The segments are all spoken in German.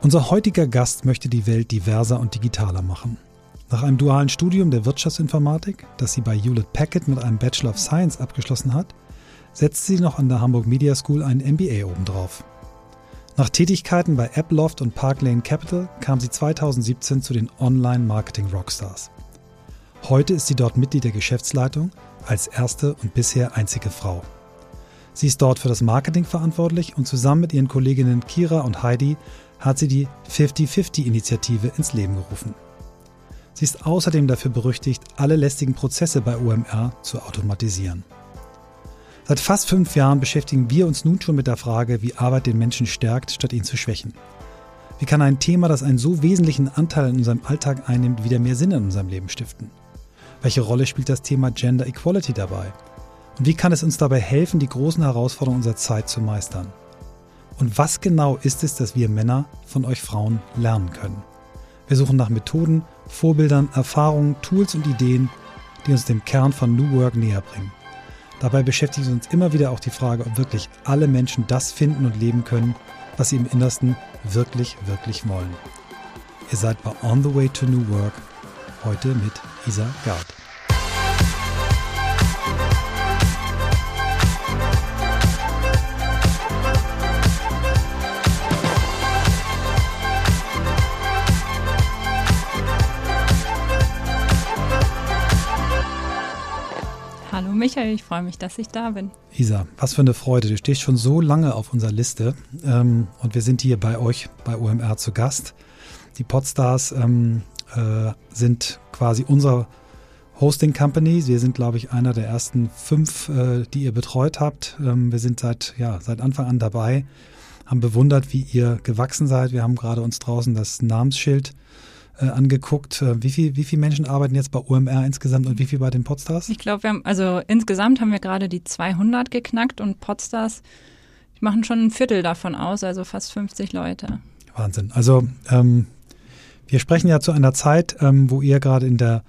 Unser heutiger Gast möchte die Welt diverser und digitaler machen. Nach einem dualen Studium der Wirtschaftsinformatik, das sie bei Hewlett Packard mit einem Bachelor of Science abgeschlossen hat, setzt sie noch an der Hamburg Media School einen MBA obendrauf. Nach Tätigkeiten bei AppLoft und Park Lane Capital kam sie 2017 zu den Online-Marketing-Rockstars. Heute ist sie dort Mitglied der Geschäftsleitung als erste und bisher einzige Frau. Sie ist dort für das Marketing verantwortlich und zusammen mit ihren Kolleginnen Kira und Heidi hat sie die 50-50-Initiative ins Leben gerufen. Sie ist außerdem dafür berüchtigt, alle lästigen Prozesse bei OMR zu automatisieren. Seit fast fünf Jahren beschäftigen wir uns nun schon mit der Frage, wie Arbeit den Menschen stärkt, statt ihn zu schwächen. Wie kann ein Thema, das einen so wesentlichen Anteil in unserem Alltag einnimmt, wieder mehr Sinn in unserem Leben stiften? Welche Rolle spielt das Thema Gender Equality dabei? Und wie kann es uns dabei helfen, die großen Herausforderungen unserer Zeit zu meistern? Und was genau ist es, dass wir Männer von euch Frauen lernen können? Wir suchen nach Methoden, Vorbildern, Erfahrungen, Tools und Ideen, die uns dem Kern von New Work näher bringen. Dabei beschäftigt uns immer wieder auch die Frage, ob wirklich alle Menschen das finden und leben können, was sie im Innersten wirklich, wirklich wollen. Ihr seid bei On the Way to New Work, heute mit Isa Gard. Michael, ich freue mich, dass ich da bin. Isa, was für eine Freude. Du stehst schon so lange auf unserer Liste ähm, und wir sind hier bei euch bei OMR zu Gast. Die Podstars ähm, äh, sind quasi unser Hosting Company. Wir sind, glaube ich, einer der ersten fünf, äh, die ihr betreut habt. Ähm, wir sind seit, ja, seit Anfang an dabei, haben bewundert, wie ihr gewachsen seid. Wir haben gerade uns draußen das Namensschild äh, angeguckt. Äh, wie, viel, wie viele Menschen arbeiten jetzt bei OMR insgesamt und wie viel bei den Podstars? Ich glaube, wir haben, also insgesamt haben wir gerade die 200 geknackt und Podstars machen schon ein Viertel davon aus, also fast 50 Leute. Wahnsinn. Also ähm, wir sprechen ja zu einer Zeit, ähm, wo ihr gerade in der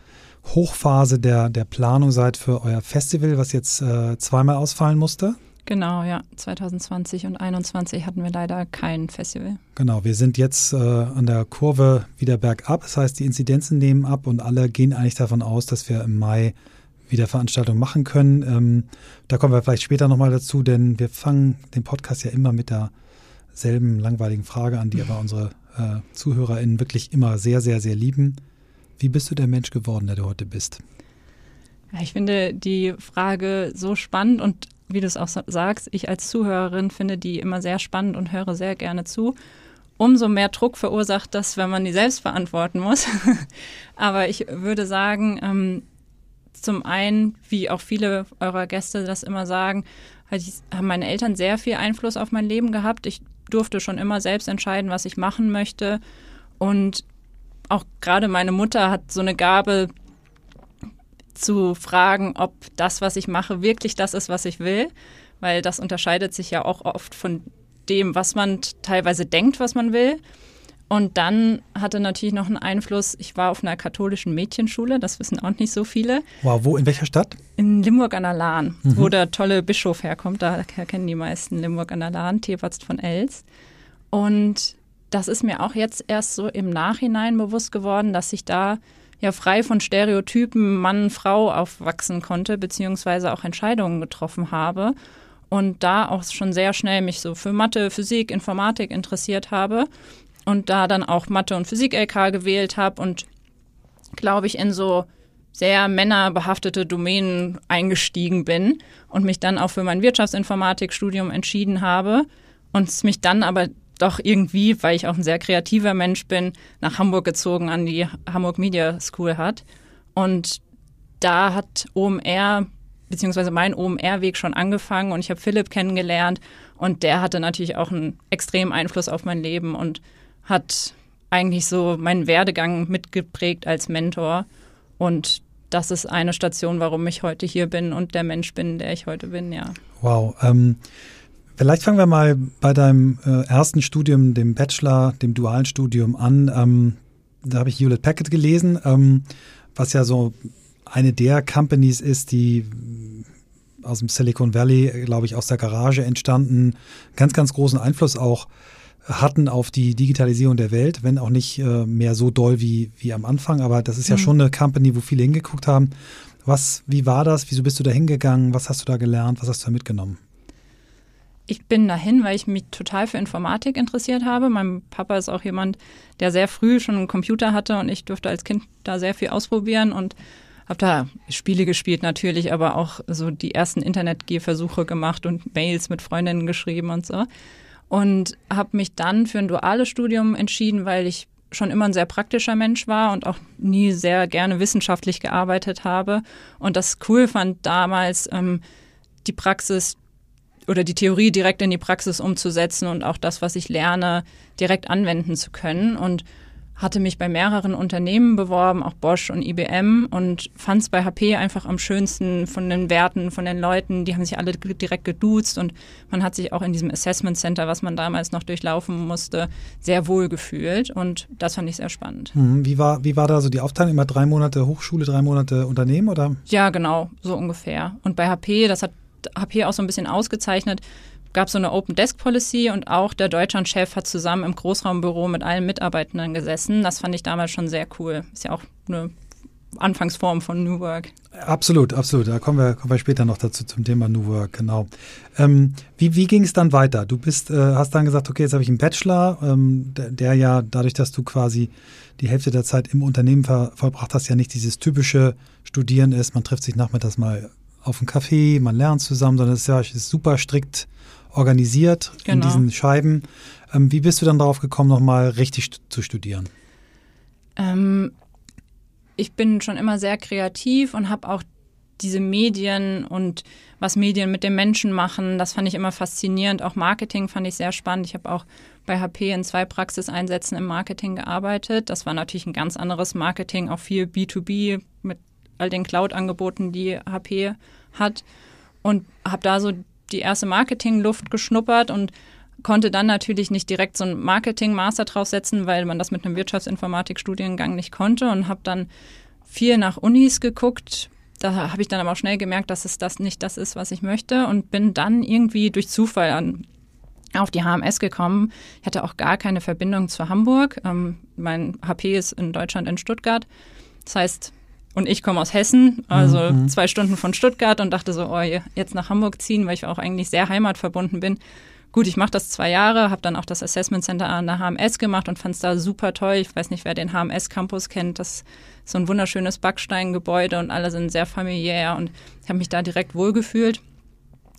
Hochphase der, der Planung seid für euer Festival, was jetzt äh, zweimal ausfallen musste. Genau, ja. 2020 und 2021 hatten wir leider kein Festival. Genau, wir sind jetzt äh, an der Kurve wieder bergab. Das heißt, die Inzidenzen nehmen ab und alle gehen eigentlich davon aus, dass wir im Mai wieder Veranstaltungen machen können. Ähm, da kommen wir vielleicht später nochmal dazu, denn wir fangen den Podcast ja immer mit derselben langweiligen Frage an, die aber unsere äh, ZuhörerInnen wirklich immer sehr, sehr, sehr lieben. Wie bist du der Mensch geworden, der du heute bist? Ich finde die Frage so spannend und wie du es auch sagst, ich als Zuhörerin finde die immer sehr spannend und höre sehr gerne zu. Umso mehr Druck verursacht das, wenn man die selbst verantworten muss. Aber ich würde sagen, ähm, zum einen, wie auch viele eurer Gäste das immer sagen, haben meine Eltern sehr viel Einfluss auf mein Leben gehabt. Ich durfte schon immer selbst entscheiden, was ich machen möchte. Und auch gerade meine Mutter hat so eine Gabe, zu fragen, ob das, was ich mache, wirklich das ist, was ich will, weil das unterscheidet sich ja auch oft von dem, was man teilweise denkt, was man will. Und dann hatte natürlich noch einen Einfluss, ich war auf einer katholischen Mädchenschule, das wissen auch nicht so viele. Wow, wo, in welcher Stadt? In Limburg an der Lahn, mhm. wo der tolle Bischof herkommt. Daher kennen die meisten Limburg an der Lahn, Tierarzt von Els. Und das ist mir auch jetzt erst so im Nachhinein bewusst geworden, dass ich da ja frei von Stereotypen Mann, Frau aufwachsen konnte, beziehungsweise auch Entscheidungen getroffen habe. Und da auch schon sehr schnell mich so für Mathe, Physik, Informatik interessiert habe und da dann auch Mathe und Physik LK gewählt habe und glaube ich in so sehr männerbehaftete Domänen eingestiegen bin und mich dann auch für mein Wirtschaftsinformatikstudium entschieden habe und mich dann aber doch irgendwie, weil ich auch ein sehr kreativer Mensch bin, nach Hamburg gezogen an die Hamburg Media School hat. Und da hat OMR, beziehungsweise mein OMR-Weg schon angefangen und ich habe Philipp kennengelernt und der hatte natürlich auch einen extremen Einfluss auf mein Leben und hat eigentlich so meinen Werdegang mitgeprägt als Mentor. Und das ist eine Station, warum ich heute hier bin und der Mensch bin, der ich heute bin, ja. Wow. Ähm Vielleicht fangen wir mal bei deinem äh, ersten Studium, dem Bachelor, dem dualen Studium an. Ähm, da habe ich Hewlett Packard gelesen, ähm, was ja so eine der Companies ist, die aus dem Silicon Valley, glaube ich, aus der Garage entstanden, ganz, ganz großen Einfluss auch hatten auf die Digitalisierung der Welt, wenn auch nicht äh, mehr so doll wie, wie am Anfang. Aber das ist ja mhm. schon eine Company, wo viele hingeguckt haben. Was, wie war das? Wieso bist du da hingegangen? Was hast du da gelernt? Was hast du da mitgenommen? Ich bin dahin, weil ich mich total für Informatik interessiert habe. Mein Papa ist auch jemand, der sehr früh schon einen Computer hatte und ich durfte als Kind da sehr viel ausprobieren und habe da Spiele gespielt natürlich, aber auch so die ersten Internet-Gehversuche gemacht und Mails mit Freundinnen geschrieben und so. Und habe mich dann für ein duales Studium entschieden, weil ich schon immer ein sehr praktischer Mensch war und auch nie sehr gerne wissenschaftlich gearbeitet habe. Und das cool fand damals, ähm, die Praxis oder die Theorie direkt in die Praxis umzusetzen und auch das, was ich lerne, direkt anwenden zu können. Und hatte mich bei mehreren Unternehmen beworben, auch Bosch und IBM und fand es bei HP einfach am schönsten von den Werten, von den Leuten. Die haben sich alle direkt geduzt und man hat sich auch in diesem Assessment Center, was man damals noch durchlaufen musste, sehr wohl gefühlt und das fand ich sehr spannend. Mhm. Wie war, wie war da so die Aufteilung? Immer drei Monate Hochschule, drei Monate Unternehmen oder? Ja, genau, so ungefähr. Und bei HP, das hat HP auch so ein bisschen ausgezeichnet, gab so eine Open Desk Policy und auch der Deutschlandchef hat zusammen im Großraumbüro mit allen Mitarbeitenden gesessen. Das fand ich damals schon sehr cool. Ist ja auch eine Anfangsform von New Work. Absolut, absolut. Da kommen wir, kommen wir später noch dazu zum Thema New Work, genau. Ähm, wie wie ging es dann weiter? Du bist, äh, hast dann gesagt, okay, jetzt habe ich einen Bachelor, ähm, der, der, ja dadurch, dass du quasi die Hälfte der Zeit im Unternehmen ver, vollbracht hast, ja nicht dieses typische Studieren ist, man trifft sich nachmittags mal auf einen Café, man lernt zusammen, sondern es ist ja ist super strikt organisiert genau. in diesen Scheiben. Ähm, wie bist du dann darauf gekommen, nochmal richtig zu studieren? Ähm, ich bin schon immer sehr kreativ und habe auch diese Medien und was Medien mit den Menschen machen, das fand ich immer faszinierend. Auch Marketing fand ich sehr spannend. Ich habe auch bei HP in zwei Praxiseinsätzen im Marketing gearbeitet. Das war natürlich ein ganz anderes Marketing, auch viel B2B mit all den Cloud-Angeboten, die HP hat. Und habe da so die erste Marketingluft geschnuppert und konnte dann natürlich nicht direkt so ein Marketing-Master draus setzen, weil man das mit einem Wirtschaftsinformatik-Studiengang nicht konnte und habe dann viel nach Unis geguckt. Da habe ich dann aber auch schnell gemerkt, dass es das nicht das ist, was ich möchte und bin dann irgendwie durch Zufall an, auf die HMS gekommen. Ich hatte auch gar keine Verbindung zu Hamburg. Ähm, mein HP ist in Deutschland in Stuttgart. Das heißt, und ich komme aus Hessen, also mhm. zwei Stunden von Stuttgart und dachte so, oh, jetzt nach Hamburg ziehen, weil ich auch eigentlich sehr heimatverbunden bin. Gut, ich mache das zwei Jahre, habe dann auch das Assessment Center an der HMS gemacht und fand es da super toll. Ich weiß nicht, wer den HMS Campus kennt. Das ist so ein wunderschönes Backsteingebäude und alle sind sehr familiär und ich habe mich da direkt wohlgefühlt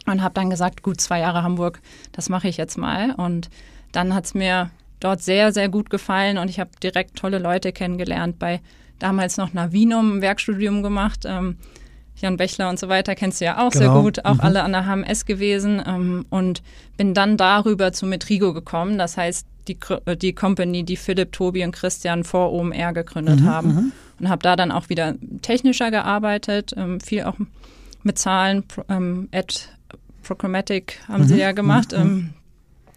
und habe dann gesagt, gut, zwei Jahre Hamburg, das mache ich jetzt mal. Und dann hat es mir dort sehr, sehr gut gefallen und ich habe direkt tolle Leute kennengelernt bei damals noch Navinum Werkstudium gemacht. Ähm, Jan Bechler und so weiter kennst du ja auch genau. sehr gut, auch mhm. alle an der HMS gewesen ähm, und bin dann darüber zu Metrigo gekommen. Das heißt, die, äh, die Company, die Philipp, Tobi und Christian vor OMR gegründet mhm, haben. Mhm. Und habe da dann auch wieder technischer gearbeitet, ähm, viel auch mit Zahlen, ähm, Ad Programmatic haben sie mhm, ja gemacht. Mhm,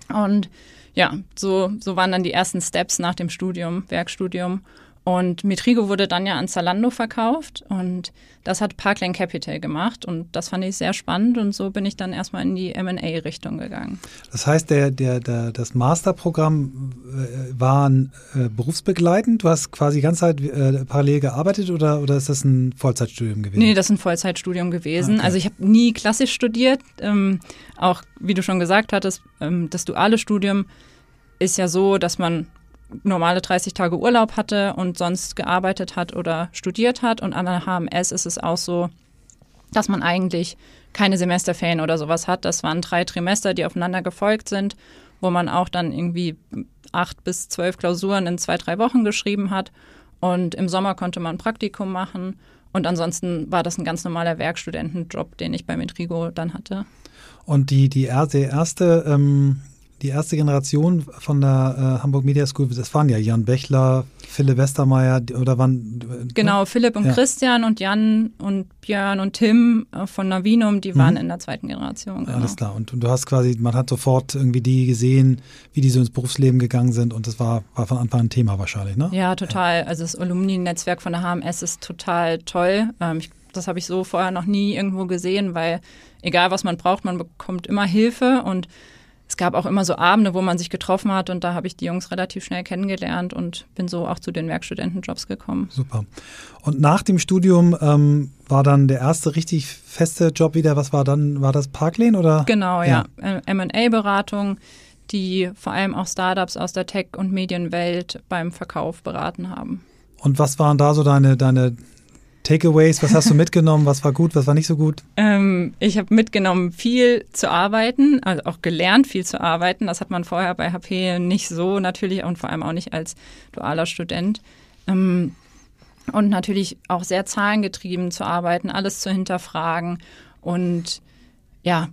ähm, und ja, so, so waren dann die ersten Steps nach dem Studium, Werkstudium. Und Metrigo wurde dann ja an Zalando verkauft und das hat Parkland Capital gemacht und das fand ich sehr spannend und so bin ich dann erstmal in die M&A-Richtung gegangen. Das heißt, der, der, der, das Masterprogramm äh, war äh, berufsbegleitend? Du hast quasi die ganze Zeit äh, parallel gearbeitet oder, oder ist das ein Vollzeitstudium gewesen? Nee, das ist ein Vollzeitstudium gewesen. Okay. Also ich habe nie klassisch studiert. Ähm, auch wie du schon gesagt hattest, ähm, das duale Studium ist ja so, dass man normale 30 Tage Urlaub hatte und sonst gearbeitet hat oder studiert hat. Und an der HMS ist es auch so, dass man eigentlich keine Semesterferien oder sowas hat. Das waren drei Trimester, die aufeinander gefolgt sind, wo man auch dann irgendwie acht bis zwölf Klausuren in zwei, drei Wochen geschrieben hat. Und im Sommer konnte man ein Praktikum machen. Und ansonsten war das ein ganz normaler Werkstudentenjob, den ich bei Metrigo dann hatte. Und die, die erste ähm, die erste Generation von der äh, Hamburg Media School, das waren ja Jan Bechler, Philipp Westermeier oder wann? Äh, genau, Philipp und ja. Christian und Jan und Björn und Tim äh, von Navinum, die waren mhm. in der zweiten Generation. Genau. Alles klar. Und, und, du hast quasi, man hat sofort irgendwie die gesehen, wie die so ins Berufsleben gegangen sind und das war, war von Anfang an ein Thema wahrscheinlich, ne? Ja, total. Ja. Also das Alumni-Netzwerk von der HMS ist total toll. Ähm, ich, das habe ich so vorher noch nie irgendwo gesehen, weil egal was man braucht, man bekommt immer Hilfe und es gab auch immer so Abende, wo man sich getroffen hat und da habe ich die Jungs relativ schnell kennengelernt und bin so auch zu den Werkstudentenjobs gekommen. Super. Und nach dem Studium ähm, war dann der erste richtig feste Job wieder, was war dann, war das Parklane oder? Genau, ja. ja. M&A-Beratung, die vor allem auch Startups aus der Tech- und Medienwelt beim Verkauf beraten haben. Und was waren da so deine, deine Takeaways, was hast du mitgenommen? Was war gut, was war nicht so gut? Ähm, ich habe mitgenommen, viel zu arbeiten, also auch gelernt, viel zu arbeiten. Das hat man vorher bei HP nicht so natürlich und vor allem auch nicht als dualer Student. Ähm, und natürlich auch sehr zahlengetrieben zu arbeiten, alles zu hinterfragen und ja,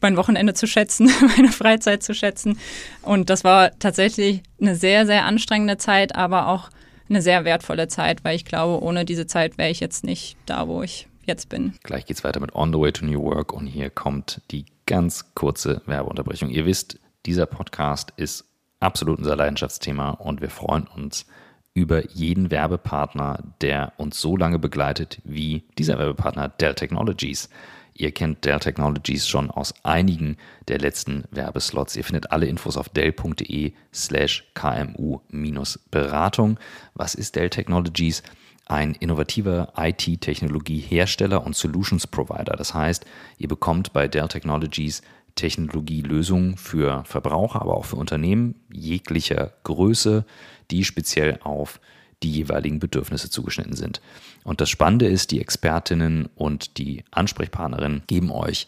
mein Wochenende zu schätzen, meine Freizeit zu schätzen. Und das war tatsächlich eine sehr, sehr anstrengende Zeit, aber auch eine sehr wertvolle Zeit, weil ich glaube, ohne diese Zeit wäre ich jetzt nicht da, wo ich jetzt bin. Gleich geht es weiter mit On the Way to New Work und hier kommt die ganz kurze Werbeunterbrechung. Ihr wisst, dieser Podcast ist absolut unser Leidenschaftsthema und wir freuen uns über jeden Werbepartner, der uns so lange begleitet wie dieser Werbepartner Dell Technologies. Ihr kennt Dell Technologies schon aus einigen der letzten Werbeslots. Ihr findet alle Infos auf dell.de slash kmu-beratung. Was ist Dell Technologies? Ein innovativer IT-Technologiehersteller und Solutions Provider. Das heißt, ihr bekommt bei Dell Technologies Technologielösungen für Verbraucher, aber auch für Unternehmen jeglicher Größe, die speziell auf die jeweiligen Bedürfnisse zugeschnitten sind. Und das Spannende ist, die Expertinnen und die Ansprechpartnerinnen geben euch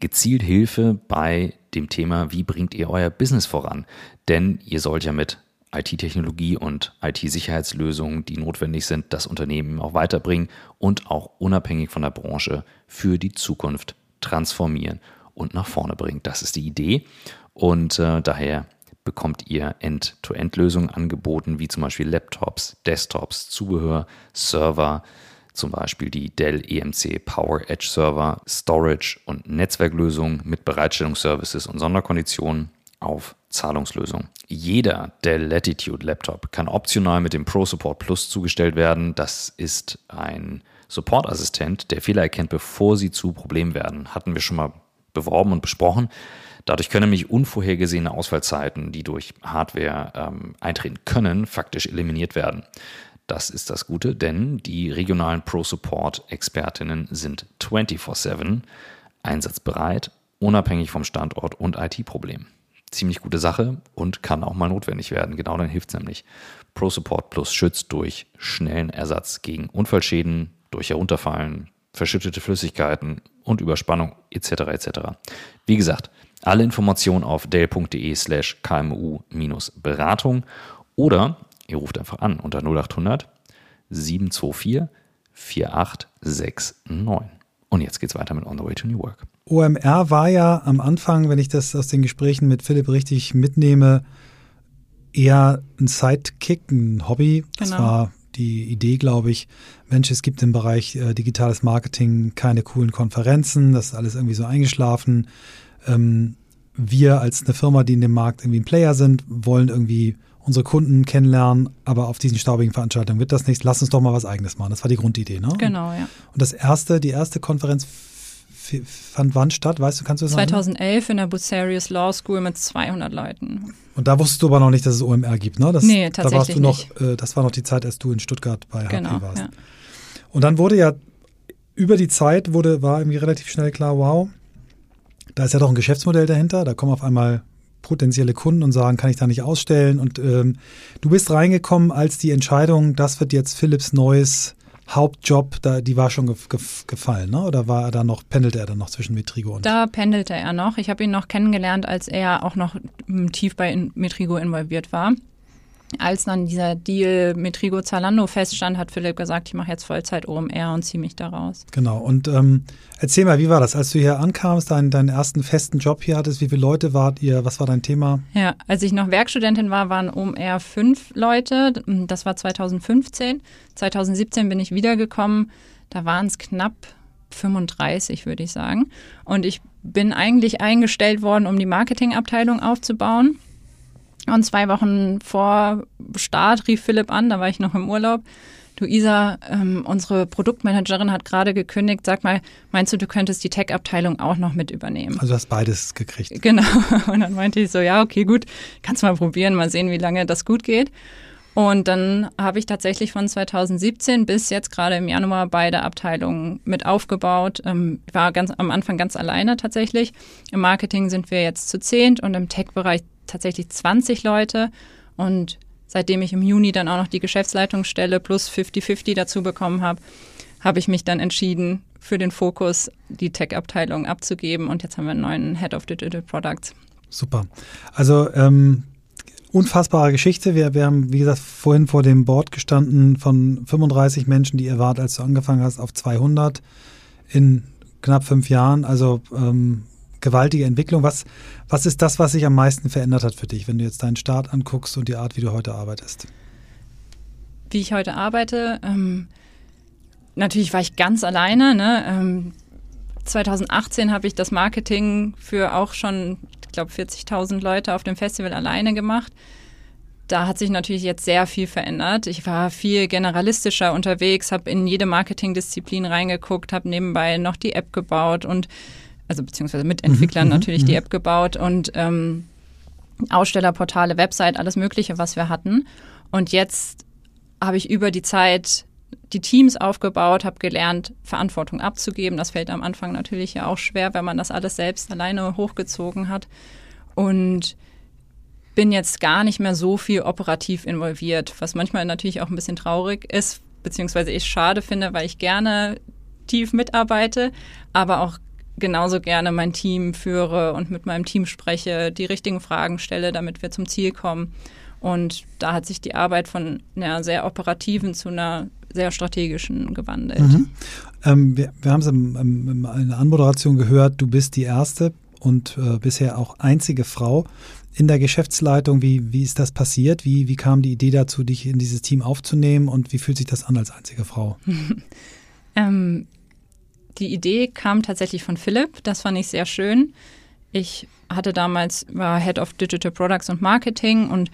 gezielt Hilfe bei dem Thema, wie bringt ihr euer Business voran? Denn ihr sollt ja mit IT-Technologie und IT-Sicherheitslösungen, die notwendig sind, das Unternehmen auch weiterbringen und auch unabhängig von der Branche für die Zukunft transformieren und nach vorne bringen. Das ist die Idee. Und äh, daher bekommt ihr End-to-End-Lösungen angeboten, wie zum Beispiel Laptops, Desktops, Zubehör, Server, zum Beispiel die Dell EMC Power Edge Server, Storage und Netzwerklösungen mit Bereitstellungsservices und Sonderkonditionen auf Zahlungslösungen. Jeder Dell Latitude Laptop kann optional mit dem Pro Support Plus zugestellt werden. Das ist ein Supportassistent, der Fehler erkennt, bevor sie zu Problemen werden. Hatten wir schon mal beworben und besprochen. Dadurch können nämlich unvorhergesehene Ausfallzeiten, die durch Hardware ähm, eintreten können, faktisch eliminiert werden. Das ist das Gute, denn die regionalen Pro-Support-Expertinnen sind 24-7 einsatzbereit, unabhängig vom Standort und IT-Problem. Ziemlich gute Sache und kann auch mal notwendig werden. Genau dann hilft es nämlich. Pro-Support Plus schützt durch schnellen Ersatz gegen Unfallschäden, durch Herunterfallen, verschüttete Flüssigkeiten und Überspannung etc. etc. Wie gesagt, alle Informationen auf dell.de slash kmu-beratung oder ihr ruft einfach an unter 0800 724 4869. Und jetzt geht's weiter mit On the Way to New Work. OMR war ja am Anfang, wenn ich das aus den Gesprächen mit Philipp richtig mitnehme, eher ein Sidekick, ein Hobby. Genau. Das war die Idee, glaube ich, Mensch, es gibt im Bereich äh, digitales Marketing keine coolen Konferenzen, das ist alles irgendwie so eingeschlafen ähm, wir als eine Firma, die in dem Markt irgendwie ein Player sind, wollen irgendwie unsere Kunden kennenlernen, aber auf diesen staubigen Veranstaltungen wird das nichts. Lass uns doch mal was Eigenes machen. Das war die Grundidee, ne? Genau, ja. Und das erste, die erste Konferenz fand wann statt? Weißt du, kannst du das 2011 sagen? in der Bucerius Law School mit 200 Leuten. Und da wusstest du aber noch nicht, dass es OMR gibt, ne? Das, nee, tatsächlich da warst du noch, nicht. Äh, das war noch die Zeit, als du in Stuttgart bei genau, HP warst. Ja. Und dann wurde ja über die Zeit wurde, war irgendwie relativ schnell klar, wow, da ist ja doch ein Geschäftsmodell dahinter. Da kommen auf einmal potenzielle Kunden und sagen, kann ich da nicht ausstellen? Und ähm, du bist reingekommen, als die Entscheidung, das wird jetzt Philips neues Hauptjob, da, die war schon ge ge gefallen, ne? Oder war er da noch, pendelte er dann noch zwischen Metrigo und? Da pendelte er noch. Ich habe ihn noch kennengelernt, als er auch noch tief bei Metrigo involviert war als dann dieser Deal mit Rigo Zalando feststand, hat Philipp gesagt, ich mache jetzt Vollzeit OMR und ziehe mich da raus. Genau. Und ähm, erzähl mal, wie war das, als du hier ankamst, deinen, deinen ersten festen Job hier hattest? Wie viele Leute wart ihr? Was war dein Thema? Ja, als ich noch Werkstudentin war, waren OMR fünf Leute. Das war 2015. 2017 bin ich wiedergekommen. Da waren es knapp 35, würde ich sagen. Und ich bin eigentlich eingestellt worden, um die Marketingabteilung aufzubauen. Und zwei Wochen vor Start rief Philipp an, da war ich noch im Urlaub. Luisa, ähm, unsere Produktmanagerin hat gerade gekündigt, sag mal, meinst du, du könntest die Tech-Abteilung auch noch mit übernehmen? Also du hast beides gekriegt. Genau. Und dann meinte ich so, ja, okay, gut, kannst mal probieren, mal sehen, wie lange das gut geht. Und dann habe ich tatsächlich von 2017 bis jetzt gerade im Januar beide Abteilungen mit aufgebaut. Ähm, war ganz am Anfang ganz alleine tatsächlich. Im Marketing sind wir jetzt zu zehnt und im Tech-Bereich tatsächlich 20 Leute. Und seitdem ich im Juni dann auch noch die Geschäftsleitungsstelle plus 50-50 dazu bekommen habe, habe ich mich dann entschieden, für den Fokus die Tech-Abteilung abzugeben. Und jetzt haben wir einen neuen Head of Digital Products. Super. Also ähm, unfassbare Geschichte. Wir, wir haben, wie gesagt, vorhin vor dem Board gestanden von 35 Menschen, die ihr wart, als du angefangen hast, auf 200 in knapp fünf Jahren. Also ähm, gewaltige Entwicklung. Was, was ist das, was sich am meisten verändert hat für dich, wenn du jetzt deinen Start anguckst und die Art, wie du heute arbeitest? Wie ich heute arbeite, ähm, natürlich war ich ganz alleine. Ne? Ähm, 2018 habe ich das Marketing für auch schon, ich glaube, 40.000 Leute auf dem Festival alleine gemacht. Da hat sich natürlich jetzt sehr viel verändert. Ich war viel generalistischer unterwegs, habe in jede Marketingdisziplin reingeguckt, habe nebenbei noch die App gebaut und also beziehungsweise mit Entwicklern mhm, natürlich die mhm. App gebaut und ähm, Ausstellerportale, Website, alles Mögliche, was wir hatten. Und jetzt habe ich über die Zeit die Teams aufgebaut, habe gelernt, Verantwortung abzugeben. Das fällt am Anfang natürlich ja auch schwer, wenn man das alles selbst alleine hochgezogen hat. Und bin jetzt gar nicht mehr so viel operativ involviert, was manchmal natürlich auch ein bisschen traurig ist, beziehungsweise ich schade finde, weil ich gerne tief mitarbeite, aber auch genauso gerne mein Team führe und mit meinem Team spreche, die richtigen Fragen stelle, damit wir zum Ziel kommen. Und da hat sich die Arbeit von einer sehr operativen zu einer sehr strategischen gewandelt. Mhm. Ähm, wir, wir haben es in, in der Anmoderation gehört, du bist die erste und äh, bisher auch einzige Frau in der Geschäftsleitung. Wie, wie ist das passiert? Wie, wie kam die Idee dazu, dich in dieses Team aufzunehmen und wie fühlt sich das an als einzige Frau? ähm, die Idee kam tatsächlich von Philipp. Das fand ich sehr schön. Ich hatte damals, war Head of Digital Products und Marketing und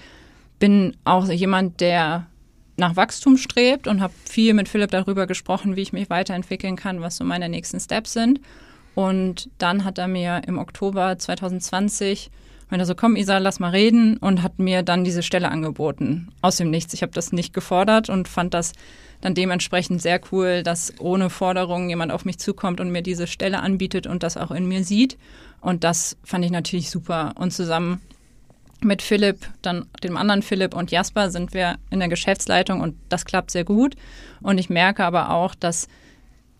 bin auch jemand, der nach Wachstum strebt und habe viel mit Philipp darüber gesprochen, wie ich mich weiterentwickeln kann, was so meine nächsten Steps sind. Und dann hat er mir im Oktober 2020 meinte so, komm Isa, lass mal reden und hat mir dann diese Stelle angeboten. Aus dem Nichts. Ich habe das nicht gefordert und fand das dann dementsprechend sehr cool, dass ohne Forderung jemand auf mich zukommt und mir diese Stelle anbietet und das auch in mir sieht. Und das fand ich natürlich super. Und zusammen mit Philipp, dann dem anderen Philipp und Jasper sind wir in der Geschäftsleitung und das klappt sehr gut. Und ich merke aber auch, dass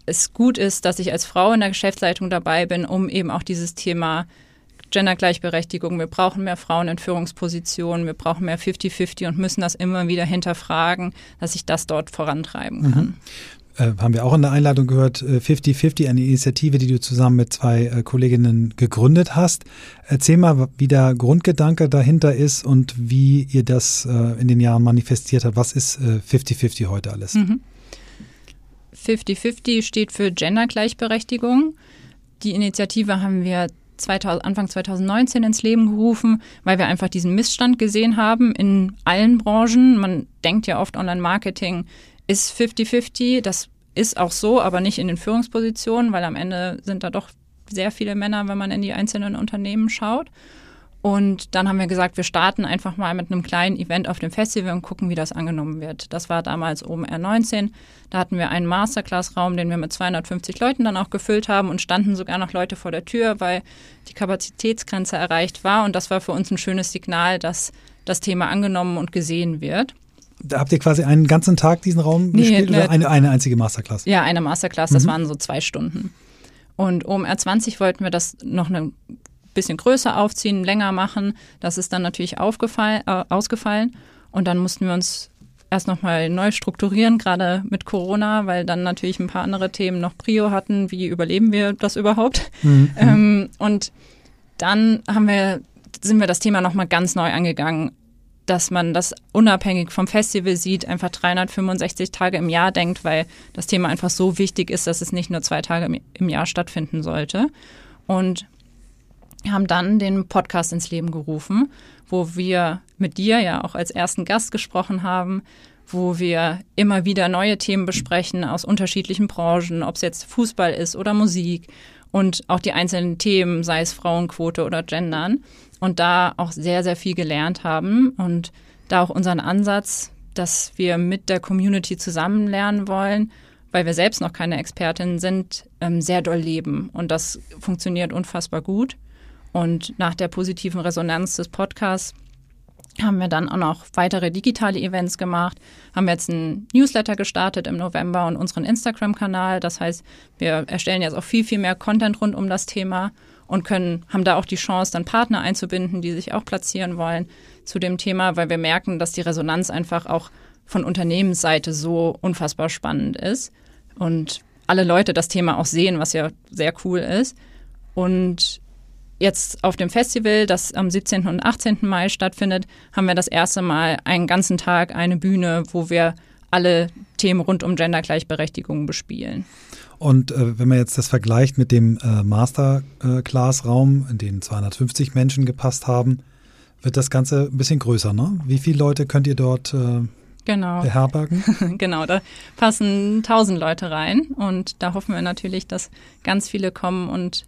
es gut ist, dass ich als Frau in der Geschäftsleitung dabei bin, um eben auch dieses Thema Gendergleichberechtigung, wir brauchen mehr Frauen in Führungspositionen, wir brauchen mehr 50-50 und müssen das immer wieder hinterfragen, dass ich das dort vorantreiben kann. Mhm äh, haben wir auch in der Einladung gehört, 50-50, äh, eine Initiative, die du zusammen mit zwei äh, Kolleginnen gegründet hast. Erzähl mal, wie der Grundgedanke dahinter ist und wie ihr das in den Jahren manifestiert habt. Was ist 50-50 äh, heute alles? 50-50 mhm. steht für Gendergleichberechtigung. Die Initiative haben wir 2000, Anfang 2019 ins Leben gerufen, weil wir einfach diesen Missstand gesehen haben in allen Branchen. Man denkt ja oft Online-Marketing ist 50-50. Das ist auch so, aber nicht in den Führungspositionen, weil am Ende sind da doch sehr viele Männer, wenn man in die einzelnen Unternehmen schaut. Und dann haben wir gesagt, wir starten einfach mal mit einem kleinen Event auf dem Festival und gucken, wie das angenommen wird. Das war damals oben R19. Da hatten wir einen Masterclass-Raum, den wir mit 250 Leuten dann auch gefüllt haben und standen sogar noch Leute vor der Tür, weil die Kapazitätsgrenze erreicht war. Und das war für uns ein schönes Signal, dass das Thema angenommen und gesehen wird. Da habt ihr quasi einen ganzen Tag diesen Raum nee, gespielt ne, oder eine, eine einzige Masterclass? Ja, eine Masterclass, das mhm. waren so zwei Stunden. Und um R20 wollten wir das noch ein bisschen größer aufziehen, länger machen. Das ist dann natürlich aufgefallen, äh, ausgefallen. Und dann mussten wir uns erst nochmal neu strukturieren, gerade mit Corona, weil dann natürlich ein paar andere Themen noch Prio hatten. Wie überleben wir das überhaupt? Mhm. Ähm, und dann haben wir, sind wir das Thema nochmal ganz neu angegangen dass man das unabhängig vom Festival sieht, einfach 365 Tage im Jahr denkt, weil das Thema einfach so wichtig ist, dass es nicht nur zwei Tage im Jahr stattfinden sollte. Und haben dann den Podcast ins Leben gerufen, wo wir mit dir ja auch als ersten Gast gesprochen haben, wo wir immer wieder neue Themen besprechen aus unterschiedlichen Branchen, ob es jetzt Fußball ist oder Musik und auch die einzelnen Themen, sei es Frauenquote oder Gendern. Und da auch sehr, sehr viel gelernt haben und da auch unseren Ansatz, dass wir mit der Community zusammen lernen wollen, weil wir selbst noch keine Expertinnen sind, ähm, sehr doll leben. Und das funktioniert unfassbar gut. Und nach der positiven Resonanz des Podcasts haben wir dann auch noch weitere digitale Events gemacht, haben jetzt einen Newsletter gestartet im November und unseren Instagram-Kanal. Das heißt, wir erstellen jetzt auch viel, viel mehr Content rund um das Thema und können, haben da auch die Chance, dann Partner einzubinden, die sich auch platzieren wollen zu dem Thema, weil wir merken, dass die Resonanz einfach auch von Unternehmensseite so unfassbar spannend ist und alle Leute das Thema auch sehen, was ja sehr cool ist. Und jetzt auf dem Festival, das am 17. und 18. Mai stattfindet, haben wir das erste Mal einen ganzen Tag eine Bühne, wo wir alle Themen rund um Gendergleichberechtigung bespielen. Und äh, wenn man jetzt das vergleicht mit dem äh, Masterclass-Raum, in den 250 Menschen gepasst haben, wird das Ganze ein bisschen größer, ne? Wie viele Leute könnt ihr dort äh, genau. beherbergen? genau, da passen 1000 Leute rein und da hoffen wir natürlich, dass ganz viele kommen und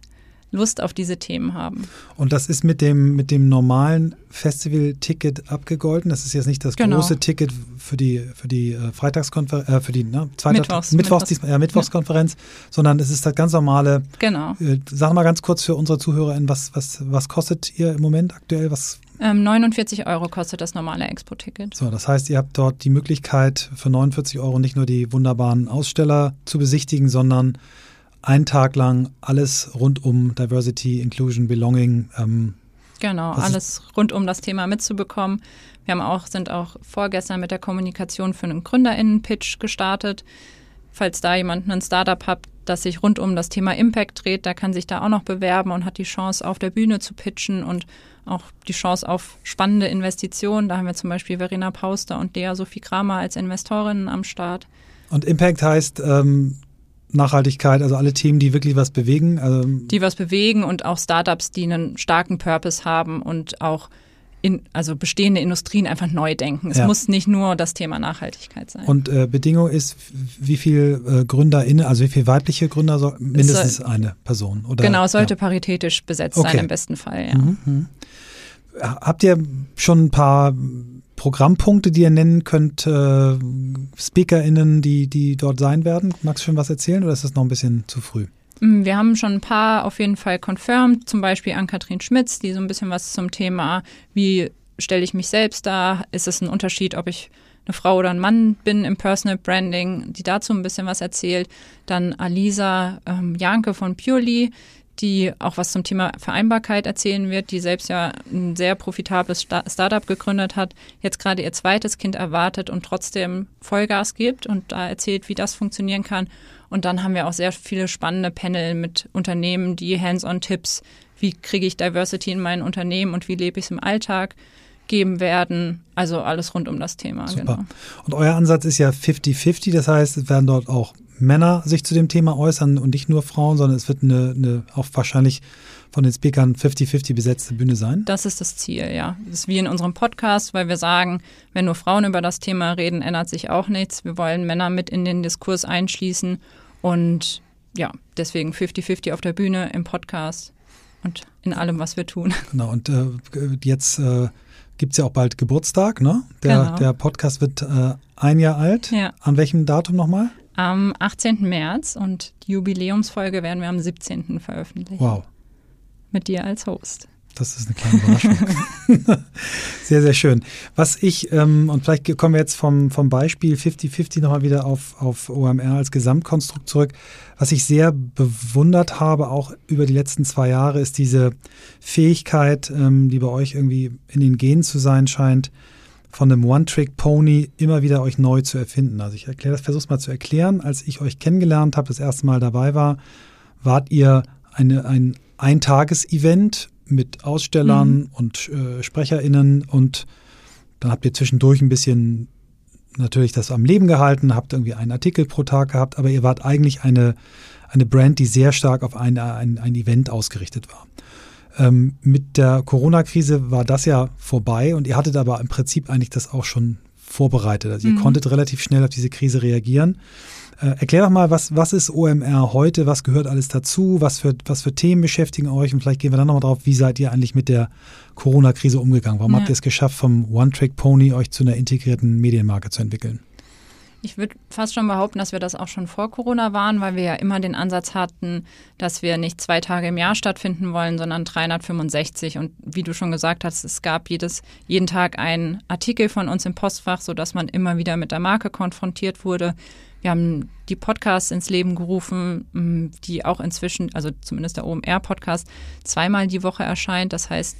Lust auf diese Themen haben. Und das ist mit dem, mit dem normalen Festival-Ticket abgegolten. Das ist jetzt nicht das genau. große Ticket für die, für die äh, Freitagskonferenz, äh, für die ne, zweite, Mittwochs, Mittwochs, Mittwochs. Äh, Mittwochskonferenz, ja. sondern es ist das ganz normale. Genau. Äh, sag mal ganz kurz für unsere ZuhörerInnen, was, was, was kostet ihr im Moment aktuell? Was, ähm, 49 Euro kostet das normale Expo-Ticket. So, das heißt, ihr habt dort die Möglichkeit, für 49 Euro nicht nur die wunderbaren Aussteller zu besichtigen, sondern einen Tag lang alles rund um Diversity, Inclusion, Belonging. Ähm, genau, alles rund um das Thema mitzubekommen. Wir haben auch, sind auch vorgestern mit der Kommunikation für einen GründerInnen-Pitch gestartet. Falls da jemand ein Startup hat, das sich rund um das Thema Impact dreht, der kann sich da auch noch bewerben und hat die Chance, auf der Bühne zu pitchen und auch die Chance auf spannende Investitionen. Da haben wir zum Beispiel Verena Pauster und Dea Sophie Kramer als Investorinnen am Start. Und Impact heißt, ähm, Nachhaltigkeit, also alle Themen, die wirklich was bewegen. Also die was bewegen und auch Startups, die einen starken Purpose haben und auch in, also bestehende Industrien einfach neu denken. Es ja. muss nicht nur das Thema Nachhaltigkeit sein. Und äh, Bedingung ist, wie viel äh, GründerInnen, also wie viele weibliche Gründer, soll, mindestens soll, eine Person? Oder, genau, sollte ja. paritätisch besetzt okay. sein im besten Fall, ja. Mhm, mh. Habt ihr schon ein paar Programmpunkte, die ihr nennen könnt, äh, SpeakerInnen, die, die dort sein werden? Magst du schon was erzählen oder ist das noch ein bisschen zu früh? Mm, wir haben schon ein paar auf jeden Fall confirmed, zum Beispiel Ann-Kathrin Schmitz, die so ein bisschen was zum Thema, wie stelle ich mich selbst dar? Ist es ein Unterschied, ob ich eine Frau oder ein Mann bin im Personal Branding, die dazu ein bisschen was erzählt. Dann Alisa ähm, Janke von Purely, die auch was zum Thema Vereinbarkeit erzählen wird, die selbst ja ein sehr profitables Startup gegründet hat, jetzt gerade ihr zweites Kind erwartet und trotzdem Vollgas gibt und da erzählt, wie das funktionieren kann. Und dann haben wir auch sehr viele spannende Panel mit Unternehmen, die Hands-on-Tipps, wie kriege ich Diversity in mein Unternehmen und wie lebe ich es im Alltag, geben werden. Also alles rund um das Thema. Super. Genau. Und euer Ansatz ist ja 50-50, das heißt, es werden dort auch Männer sich zu dem Thema äußern und nicht nur Frauen, sondern es wird eine, eine auch wahrscheinlich von den Speakern 50-50 besetzte Bühne sein? Das ist das Ziel, ja. Das ist wie in unserem Podcast, weil wir sagen, wenn nur Frauen über das Thema reden, ändert sich auch nichts. Wir wollen Männer mit in den Diskurs einschließen und ja, deswegen 50-50 auf der Bühne, im Podcast und in allem, was wir tun. Genau, und äh, jetzt äh, gibt es ja auch bald Geburtstag, ne? Der, genau. der Podcast wird äh, ein Jahr alt. Ja. An welchem Datum nochmal? Am 18. März und die Jubiläumsfolge werden wir am 17. veröffentlichen. Wow. Mit dir als Host. Das ist eine kleine Überraschung. sehr, sehr schön. Was ich, ähm, und vielleicht kommen wir jetzt vom, vom Beispiel 50-50 nochmal wieder auf, auf OMR als Gesamtkonstrukt zurück. Was ich sehr bewundert habe, auch über die letzten zwei Jahre, ist diese Fähigkeit, ähm, die bei euch irgendwie in den Genen zu sein scheint, von einem One-Trick-Pony immer wieder euch neu zu erfinden. Also ich erkläre das, versuche es mal zu erklären. Als ich euch kennengelernt habe, das erste Mal dabei war, wart ihr eine, ein Eintages-Event mit Ausstellern mhm. und äh, SprecherInnen und dann habt ihr zwischendurch ein bisschen natürlich das am Leben gehalten, habt irgendwie einen Artikel pro Tag gehabt, aber ihr wart eigentlich eine, eine Brand, die sehr stark auf ein, ein, ein Event ausgerichtet war. Ähm, mit der Corona-Krise war das ja vorbei und ihr hattet aber im Prinzip eigentlich das auch schon vorbereitet. Also ihr mhm. konntet relativ schnell auf diese Krise reagieren. Äh, erklär doch mal, was, was ist OMR heute? Was gehört alles dazu? Was für, was für Themen beschäftigen euch? Und vielleicht gehen wir dann nochmal drauf, wie seid ihr eigentlich mit der Corona-Krise umgegangen? Warum ja. habt ihr es geschafft, vom One-Trick-Pony euch zu einer integrierten Medienmarke zu entwickeln? Ich würde fast schon behaupten, dass wir das auch schon vor Corona waren, weil wir ja immer den Ansatz hatten, dass wir nicht zwei Tage im Jahr stattfinden wollen, sondern 365. Und wie du schon gesagt hast, es gab jedes, jeden Tag einen Artikel von uns im Postfach, sodass man immer wieder mit der Marke konfrontiert wurde. Wir haben die Podcasts ins Leben gerufen, die auch inzwischen, also zumindest der OMR-Podcast, zweimal die Woche erscheint. Das heißt,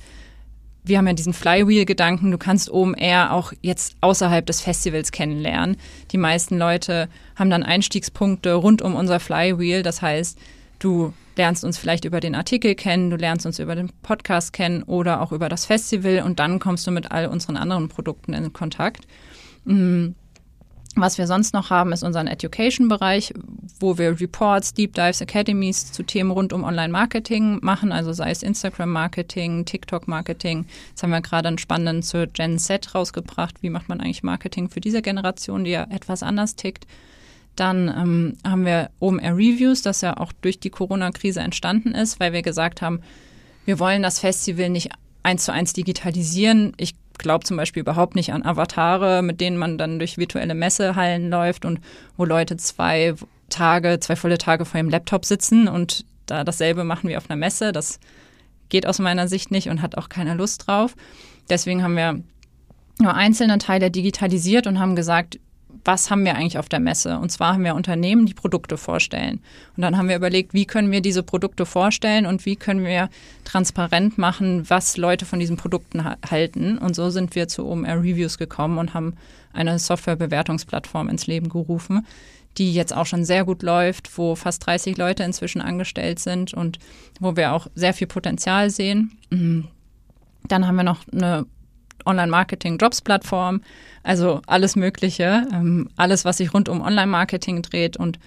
wir haben ja diesen Flywheel-Gedanken, du kannst OMR auch jetzt außerhalb des Festivals kennenlernen. Die meisten Leute haben dann Einstiegspunkte rund um unser Flywheel. Das heißt, du lernst uns vielleicht über den Artikel kennen, du lernst uns über den Podcast kennen oder auch über das Festival und dann kommst du mit all unseren anderen Produkten in Kontakt. Mm, was wir sonst noch haben, ist unseren Education-Bereich, wo wir Reports, Deep Dives, Academies zu Themen rund um Online-Marketing machen, also sei es Instagram-Marketing, TikTok-Marketing. Jetzt haben wir gerade einen spannenden zur Gen Z rausgebracht. Wie macht man eigentlich Marketing für diese Generation, die ja etwas anders tickt? Dann ähm, haben wir OMR Reviews, das ja auch durch die Corona-Krise entstanden ist, weil wir gesagt haben, wir wollen das Festival nicht eins zu eins digitalisieren. Ich glaube zum Beispiel überhaupt nicht an Avatare, mit denen man dann durch virtuelle Messehallen läuft und wo Leute zwei Tage, zwei volle Tage vor ihrem Laptop sitzen und da dasselbe machen wie auf einer Messe. Das geht aus meiner Sicht nicht und hat auch keiner Lust drauf. Deswegen haben wir nur einzelne Teile digitalisiert und haben gesagt, was haben wir eigentlich auf der Messe? Und zwar haben wir Unternehmen, die Produkte vorstellen. Und dann haben wir überlegt, wie können wir diese Produkte vorstellen und wie können wir transparent machen, was Leute von diesen Produkten halten. Und so sind wir zu OMR Reviews gekommen und haben eine Softwarebewertungsplattform ins Leben gerufen, die jetzt auch schon sehr gut läuft, wo fast 30 Leute inzwischen angestellt sind und wo wir auch sehr viel Potenzial sehen. Dann haben wir noch eine Online-Marketing-Jobs-Plattform, also alles Mögliche, ähm, alles, was sich rund um Online-Marketing dreht und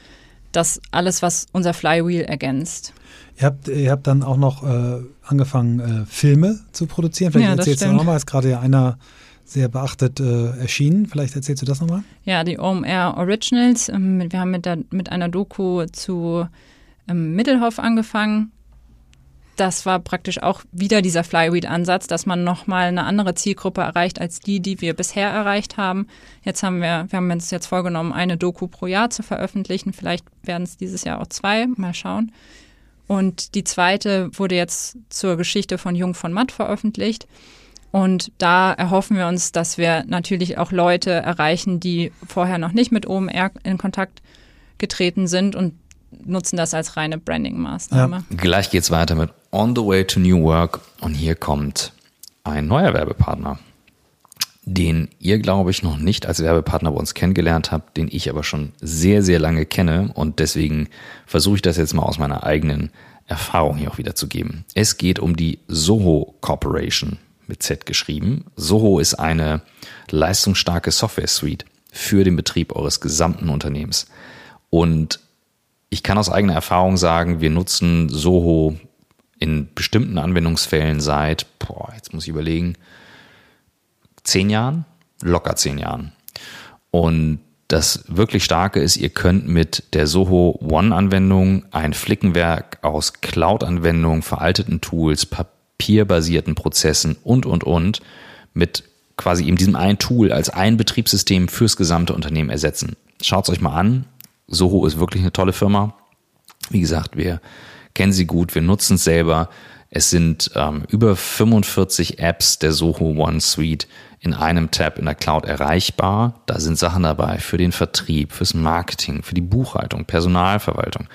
das alles, was unser Flywheel ergänzt. Ihr habt, ihr habt dann auch noch äh, angefangen, äh, Filme zu produzieren. Vielleicht ja, erzählst du nochmal, ist gerade ja einer sehr beachtet äh, erschienen. Vielleicht erzählst du das nochmal? Ja, die OMR Originals. Ähm, wir haben mit, der, mit einer Doku zu ähm, Mittelhoff angefangen das war praktisch auch wieder dieser Flywheel-Ansatz, dass man nochmal eine andere Zielgruppe erreicht als die, die wir bisher erreicht haben. Jetzt haben wir, wir haben uns jetzt vorgenommen, eine Doku pro Jahr zu veröffentlichen. Vielleicht werden es dieses Jahr auch zwei. Mal schauen. Und die zweite wurde jetzt zur Geschichte von Jung von Matt veröffentlicht. Und da erhoffen wir uns, dass wir natürlich auch Leute erreichen, die vorher noch nicht mit OMR in Kontakt getreten sind und nutzen das als reine Branding-Maßnahme. Ja. Gleich geht's weiter mit On the Way to New Work und hier kommt ein neuer Werbepartner, den ihr, glaube ich, noch nicht als Werbepartner bei uns kennengelernt habt, den ich aber schon sehr, sehr lange kenne und deswegen versuche ich das jetzt mal aus meiner eigenen Erfahrung hier auch wieder zu geben. Es geht um die Soho Corporation mit Z geschrieben. Soho ist eine leistungsstarke Software Suite für den Betrieb eures gesamten Unternehmens. Und ich kann aus eigener Erfahrung sagen, wir nutzen Soho in bestimmten Anwendungsfällen seit, boah, jetzt muss ich überlegen, zehn Jahren, locker zehn Jahren. Und das wirklich Starke ist, ihr könnt mit der Soho One-Anwendung ein Flickenwerk aus Cloud-Anwendungen, veralteten Tools, papierbasierten Prozessen und, und, und mit quasi eben diesem einen Tool als ein Betriebssystem fürs gesamte Unternehmen ersetzen. Schaut es euch mal an. Soho ist wirklich eine tolle Firma. Wie gesagt, wir kennen sie gut, wir nutzen es selber. Es sind ähm, über 45 Apps der Soho One Suite in einem Tab in der Cloud erreichbar. Da sind Sachen dabei für den Vertrieb, fürs Marketing, für die Buchhaltung, Personalverwaltung.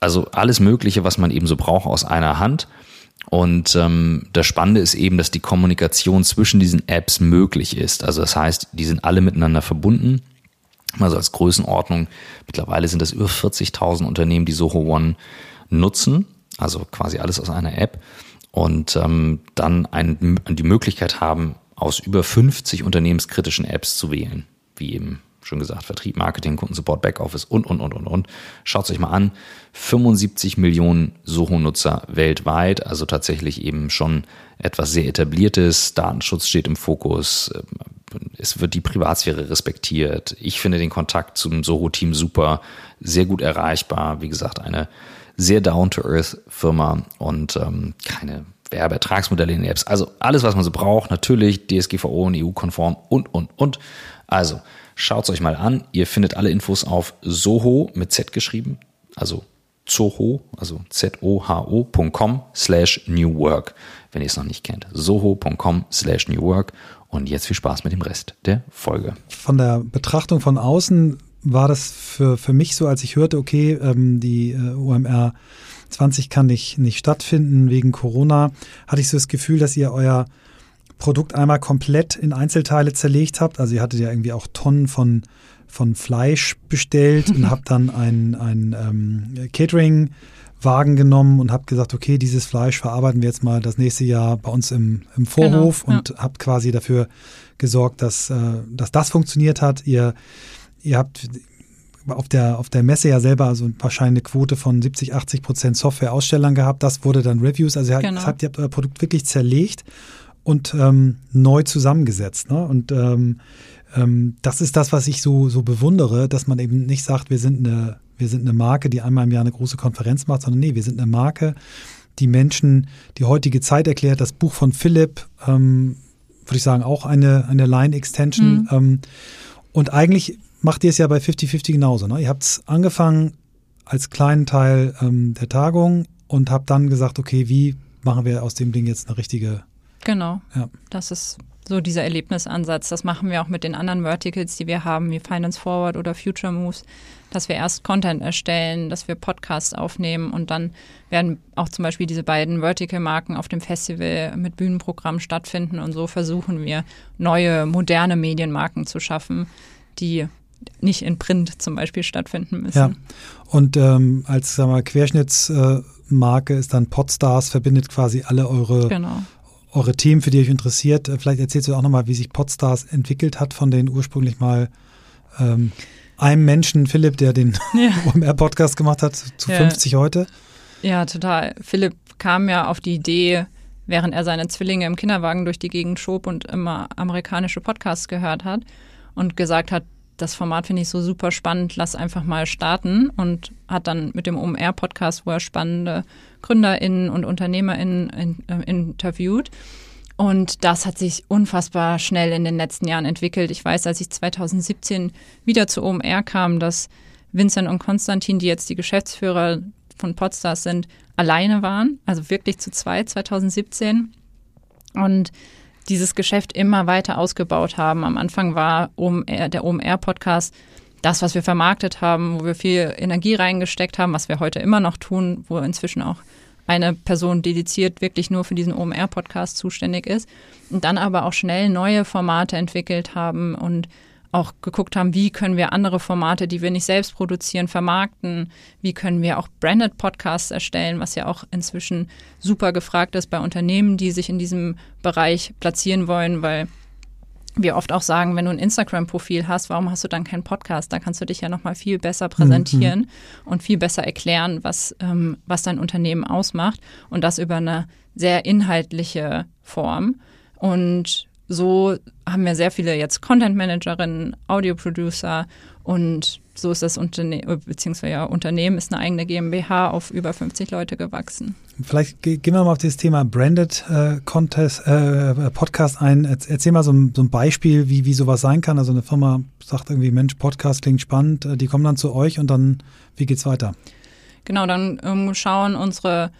Also alles Mögliche, was man eben so braucht aus einer Hand. Und ähm, das Spannende ist eben, dass die Kommunikation zwischen diesen Apps möglich ist. Also das heißt, die sind alle miteinander verbunden. Also als Größenordnung, mittlerweile sind das über 40.000 Unternehmen, die Soho One nutzen, also quasi alles aus einer App und ähm, dann ein, die Möglichkeit haben, aus über 50 unternehmenskritischen Apps zu wählen, wie eben schon gesagt, Vertrieb, Marketing, Kundensupport, Backoffice und, und, und, und, und. Schaut euch mal an, 75 Millionen Soho-Nutzer weltweit, also tatsächlich eben schon etwas sehr etabliertes. Datenschutz steht im Fokus, es wird die Privatsphäre respektiert. Ich finde den Kontakt zum Soho-Team super, sehr gut erreichbar. Wie gesagt, eine sehr down-to-earth Firma und ähm, keine Werbeertragsmodelle in den Apps. Also alles, was man so braucht, natürlich DSGVO und EU-konform und, und, und. Also schaut es euch mal an. Ihr findet alle Infos auf Soho mit Z geschrieben, also Zoho, also Z-O-H-O.com slash New Work, wenn ihr es noch nicht kennt. Soho.com slash New Work. Und jetzt viel Spaß mit dem Rest der Folge. Von der Betrachtung von außen war das für, für mich so, als ich hörte, okay, ähm, die äh, OMR 20 kann nicht, nicht stattfinden wegen Corona, hatte ich so das Gefühl, dass ihr euer Produkt einmal komplett in Einzelteile zerlegt habt. Also ihr hattet ja irgendwie auch Tonnen von, von Fleisch bestellt und habt dann ein, ein ähm, Catering Wagen genommen und habt gesagt, okay, dieses Fleisch verarbeiten wir jetzt mal das nächste Jahr bei uns im, im Vorhof genau, ja. und habt quasi dafür gesorgt, dass, äh, dass das funktioniert hat. Ihr, ihr habt auf der, auf der Messe ja selber also wahrscheinlich eine Quote von 70, 80 Prozent Software-Ausstellern gehabt. Das wurde dann Reviews. Also ihr, genau. habt, ihr habt euer Produkt wirklich zerlegt und ähm, neu zusammengesetzt. Ne? Und ähm, ähm, das ist das, was ich so, so bewundere, dass man eben nicht sagt, wir sind eine, wir sind eine Marke, die einmal im Jahr eine große Konferenz macht, sondern nee, wir sind eine Marke, die Menschen die heutige Zeit erklärt. Das Buch von Philipp, ähm, würde ich sagen, auch eine, eine Line-Extension. Mhm. Ähm, und eigentlich macht ihr es ja bei 50-50 genauso. Ne? Ihr habt es angefangen als kleinen Teil ähm, der Tagung und habt dann gesagt, okay, wie machen wir aus dem Ding jetzt eine richtige Genau. Ja. Das ist so dieser Erlebnisansatz. Das machen wir auch mit den anderen Verticals, die wir haben, wie Finance Forward oder Future Moves, dass wir erst Content erstellen, dass wir Podcasts aufnehmen und dann werden auch zum Beispiel diese beiden Vertical-Marken auf dem Festival mit Bühnenprogramm stattfinden und so versuchen wir neue, moderne Medienmarken zu schaffen, die nicht in Print zum Beispiel stattfinden müssen. Ja. Und ähm, als sagen wir, Querschnittsmarke ist dann Podstars, verbindet quasi alle eure genau eure Themen, für die euch interessiert. Äh, vielleicht erzählst du auch nochmal, wie sich Podstars entwickelt hat von den ursprünglich mal ähm, einem Menschen, Philipp, der den ja. OMR-Podcast gemacht hat, zu ja. 50 heute. Ja, total. Philipp kam ja auf die Idee, während er seine Zwillinge im Kinderwagen durch die Gegend schob und immer amerikanische Podcasts gehört hat und gesagt hat, das Format finde ich so super spannend, lass einfach mal starten und hat dann mit dem OMR-Podcast, wo er spannende GründerInnen und UnternehmerInnen in, äh, interviewt. Und das hat sich unfassbar schnell in den letzten Jahren entwickelt. Ich weiß, als ich 2017 wieder zu OMR kam, dass Vincent und Konstantin, die jetzt die Geschäftsführer von Podstars sind, alleine waren, also wirklich zu zweit 2017. Und dieses Geschäft immer weiter ausgebaut haben. Am Anfang war OMR, der OMR-Podcast das, was wir vermarktet haben, wo wir viel Energie reingesteckt haben, was wir heute immer noch tun, wo inzwischen auch eine Person dediziert wirklich nur für diesen OMR-Podcast zuständig ist. Und dann aber auch schnell neue Formate entwickelt haben und auch geguckt haben, wie können wir andere Formate, die wir nicht selbst produzieren, vermarkten, wie können wir auch Branded Podcasts erstellen, was ja auch inzwischen super gefragt ist bei Unternehmen, die sich in diesem Bereich platzieren wollen, weil wir oft auch sagen, wenn du ein Instagram-Profil hast, warum hast du dann keinen Podcast? Da kannst du dich ja nochmal viel besser präsentieren mhm. und viel besser erklären, was, ähm, was dein Unternehmen ausmacht und das über eine sehr inhaltliche Form. Und so haben wir sehr viele jetzt Content Managerinnen, Audio Producer und so ist das Unternehmen, beziehungsweise ja, Unternehmen ist eine eigene GmbH auf über 50 Leute gewachsen. Vielleicht gehen wir mal auf das Thema Branded äh, Contest, äh, Podcast ein. Erzähl mal so ein, so ein, Beispiel, wie, wie sowas sein kann. Also eine Firma sagt irgendwie, Mensch, Podcast klingt spannend, äh, die kommen dann zu euch und dann, wie geht's weiter? Genau, dann ähm, schauen unsere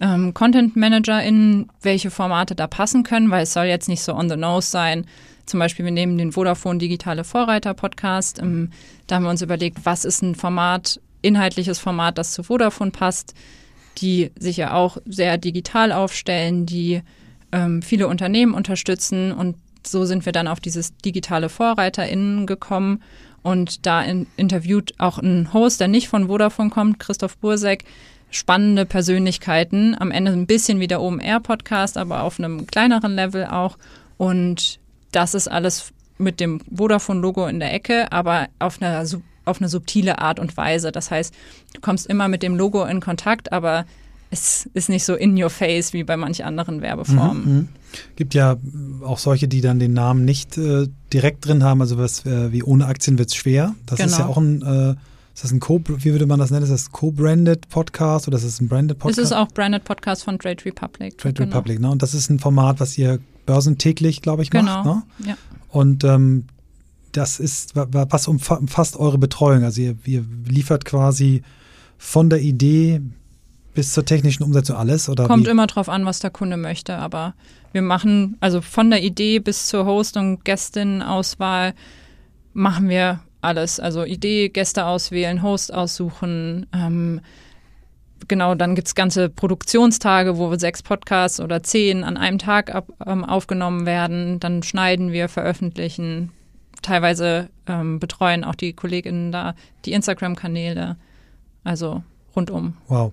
ähm, Content ManagerInnen, welche Formate da passen können, weil es soll jetzt nicht so on the nose sein. Zum Beispiel, wir nehmen den Vodafone Digitale Vorreiter Podcast. Ähm, da haben wir uns überlegt, was ist ein Format, inhaltliches Format, das zu Vodafone passt, die sich ja auch sehr digital aufstellen, die ähm, viele Unternehmen unterstützen und so sind wir dann auf dieses digitale VorreiterInnen gekommen und da in, interviewt auch ein Host, der nicht von Vodafone kommt, Christoph Bursek, spannende Persönlichkeiten. Am Ende ein bisschen wie der OMR-Podcast, aber auf einem kleineren Level auch. Und das ist alles mit dem Vodafone-Logo in der Ecke, aber auf einer, auf eine subtile Art und Weise. Das heißt, du kommst immer mit dem Logo in Kontakt, aber es ist nicht so in your face wie bei manch anderen Werbeformen. Mhm, mhm. Gibt ja auch solche, die dann den Namen nicht äh, direkt drin haben, also was äh, wie ohne Aktien wird es schwer. Das genau. ist ja genau. auch ein, äh, ist das ein Co, wie würde man das nennen? Ist das Co-branded Podcast oder ist das ein branded Podcast? Es ist auch branded Podcast von Trade Republic. Trade genau. Republic, ne? Und das ist ein Format, was ihr börsentäglich, glaube ich, macht. Genau. Ne? Ja. Und ähm, das ist, was umfasst eure Betreuung? Also ihr, ihr liefert quasi von der Idee bis zur technischen Umsetzung alles? Oder Kommt wie? immer drauf an, was der Kunde möchte, aber wir machen, also von der Idee bis zur Host- und Gästinnenauswahl machen wir alles. Also Idee, Gäste auswählen, Host aussuchen. Ähm, genau, dann gibt es ganze Produktionstage, wo sechs Podcasts oder zehn an einem Tag ab, ähm, aufgenommen werden. Dann schneiden wir, veröffentlichen. Teilweise ähm, betreuen auch die Kolleginnen da die Instagram-Kanäle. Also rundum. Wow.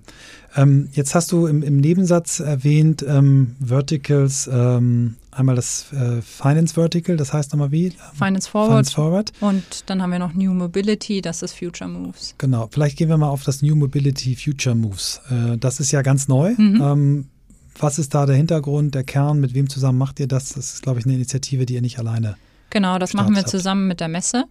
Ähm, jetzt hast du im, im Nebensatz erwähnt ähm, Verticals, ähm, einmal das äh, Finance Vertical, das heißt nochmal wie? Finance Forward. Finance Forward. Und dann haben wir noch New Mobility, das ist Future Moves. Genau, vielleicht gehen wir mal auf das New Mobility Future Moves. Äh, das ist ja ganz neu. Mhm. Ähm, was ist da der Hintergrund, der Kern? Mit wem zusammen macht ihr das? Das ist, glaube ich, eine Initiative, die ihr nicht alleine. Genau, das machen wir habt. zusammen mit der Messe.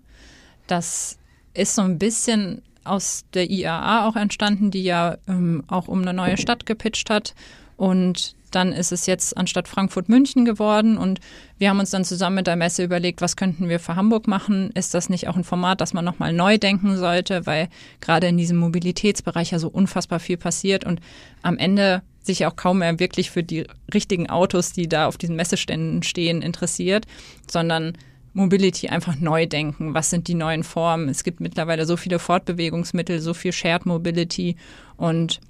Das ist so ein bisschen aus der IAA auch entstanden, die ja ähm, auch um eine neue Stadt gepitcht hat. Und dann ist es jetzt anstatt Frankfurt München geworden. Und wir haben uns dann zusammen mit der Messe überlegt, was könnten wir für Hamburg machen? Ist das nicht auch ein Format, das man nochmal neu denken sollte? Weil gerade in diesem Mobilitätsbereich ja so unfassbar viel passiert und am Ende sich auch kaum mehr wirklich für die richtigen Autos, die da auf diesen Messeständen stehen, interessiert, sondern Mobility einfach neu denken. Was sind die neuen Formen? Es gibt mittlerweile so viele Fortbewegungsmittel, so viel Shared Mobility und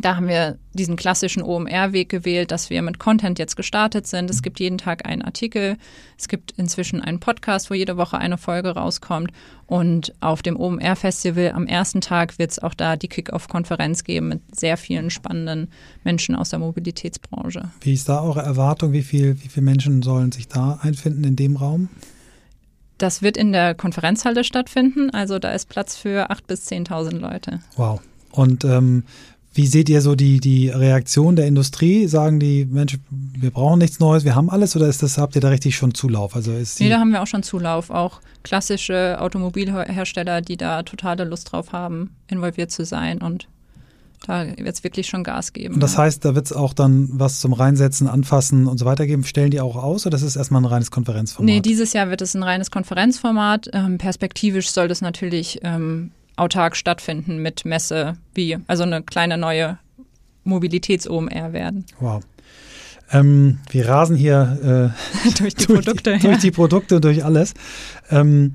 da haben wir diesen klassischen OMR-Weg gewählt, dass wir mit Content jetzt gestartet sind. Es gibt jeden Tag einen Artikel. Es gibt inzwischen einen Podcast, wo jede Woche eine Folge rauskommt. Und auf dem OMR-Festival am ersten Tag wird es auch da die Kick-Off-Konferenz geben mit sehr vielen spannenden Menschen aus der Mobilitätsbranche. Wie ist da eure Erwartung? Wie, viel, wie viele Menschen sollen sich da einfinden in dem Raum? Das wird in der Konferenzhalle stattfinden. Also da ist Platz für 8.000 bis 10.000 Leute. Wow. Und ähm, wie seht ihr so die, die Reaktion der Industrie? Sagen die, Mensch, wir brauchen nichts Neues, wir haben alles oder ist das, habt ihr da richtig schon Zulauf? Also ist nee, da haben wir auch schon Zulauf. Auch klassische Automobilhersteller, die da totale Lust drauf haben, involviert zu sein und da wird es wirklich schon Gas geben. Und das ja. heißt, da wird es auch dann was zum Reinsetzen, Anfassen und so weiter geben. Stellen die auch aus oder ist es erstmal ein reines Konferenzformat? Nee, dieses Jahr wird es ein reines Konferenzformat. Ähm, perspektivisch soll das natürlich ähm, autark stattfinden mit Messe, wie also eine kleine neue Mobilitäts-OMR werden. Wow. Ähm, wir rasen hier äh, durch die durch Produkte, die, ja. durch die Produkte, durch alles. Ähm,